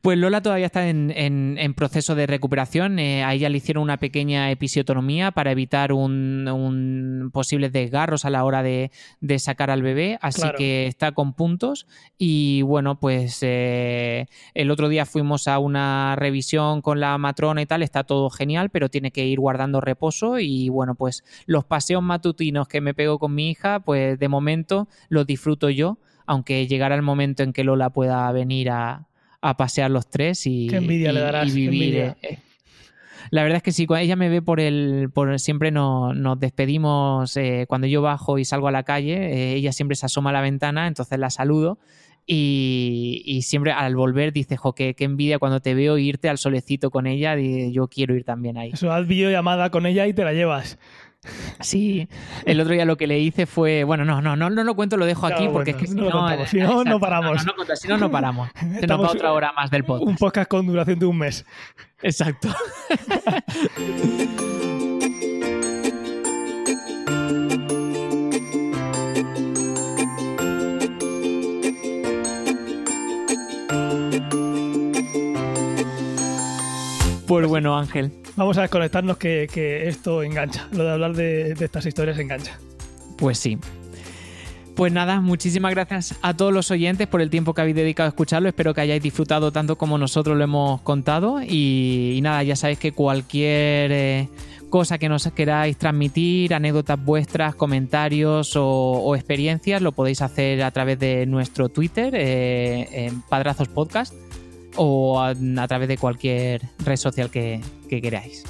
Pues Lola todavía está en, en, en proceso de recuperación. Eh, a ella le hicieron una pequeña episiotomía para evitar un, un posibles desgarros a la hora de, de sacar al bebé. Así Claro. que está con puntos. Y bueno, pues eh, el otro día fuimos a una revisión con la matrona y tal. Está todo genial, pero tiene que ir guardando reposo. Y bueno, pues los paseos matutinos que me pego con mi hija, pues de momento los disfruto yo. Aunque llegará el momento en que Lola pueda venir a, a pasear los tres y, Qué envidia y- le darás, y qué envidia. eh, La verdad es que sí, cuando ella me ve por el. Por, siempre no- nos despedimos. eh, cuando yo bajo y salgo a la calle, eh, ella siempre se asoma a la ventana, entonces la saludo. Y, y siempre al volver dice, jo, qué, qué envidia cuando te veo irte al solecito con ella. y yo quiero ir también ahí. Eso, haz videollamada con ella y te la llevas. Sí, el otro día lo que le hice fue. Bueno, no, no, no, no lo cuento, lo dejo aquí porque es que si no no. si no, no paramos. No, no, si no, no paramos. Se nos va otra hora más del podcast. Un podcast con duración de un mes. Exacto. Pues bueno, Ángel, Vamos a desconectarnos que, esto engancha. Lo de hablar de, estas historias engancha. pues sí. Pues nada, muchísimas gracias a todos los oyentes por el tiempo que habéis dedicado a escucharlo. Espero que hayáis disfrutado tanto como nosotros lo hemos contado. Y, nada, ya sabéis que cualquier eh, cosa que nos queráis transmitir, anécdotas vuestras, comentarios o, o experiencias, lo podéis hacer a través de nuestro Twitter, eh, en Padrazos Podcast, o a, través de cualquier red social que, que queráis.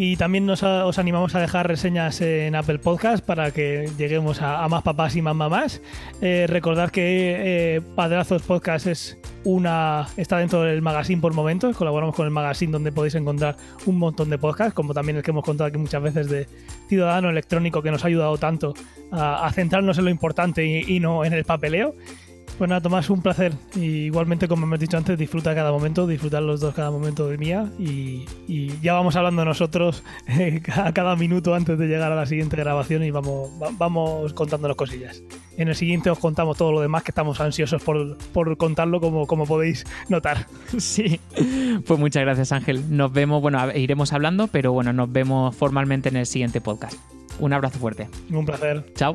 Y también nos, os animamos a dejar reseñas en Apple Podcast para que lleguemos a, más papás y más mamás. Eh, recordad que eh, Padrazos Podcast es una está dentro del magazine por momentos. Colaboramos con el magazine donde podéis encontrar un montón de podcasts, como también el que hemos contado aquí muchas veces de Ciudadano Electrónico, que nos ha ayudado tanto a, a centrarnos en lo importante y, y no en el papeleo. Pues nada, Tomás, un placer. Y igualmente, como hemos dicho antes, disfruta cada momento, disfrutar los dos cada momento de mía. Y, y ya vamos hablando nosotros eh, a cada minuto antes de llegar a la siguiente grabación y vamos, va- vamos contándonos cosillas. En el siguiente os contamos todo lo demás que estamos ansiosos por, por contarlo, como, como podéis notar. Sí, pues muchas gracias Ángel. Nos vemos, bueno, iremos hablando, pero bueno, nos vemos formalmente en el siguiente podcast. Un abrazo fuerte. Un placer. Chao.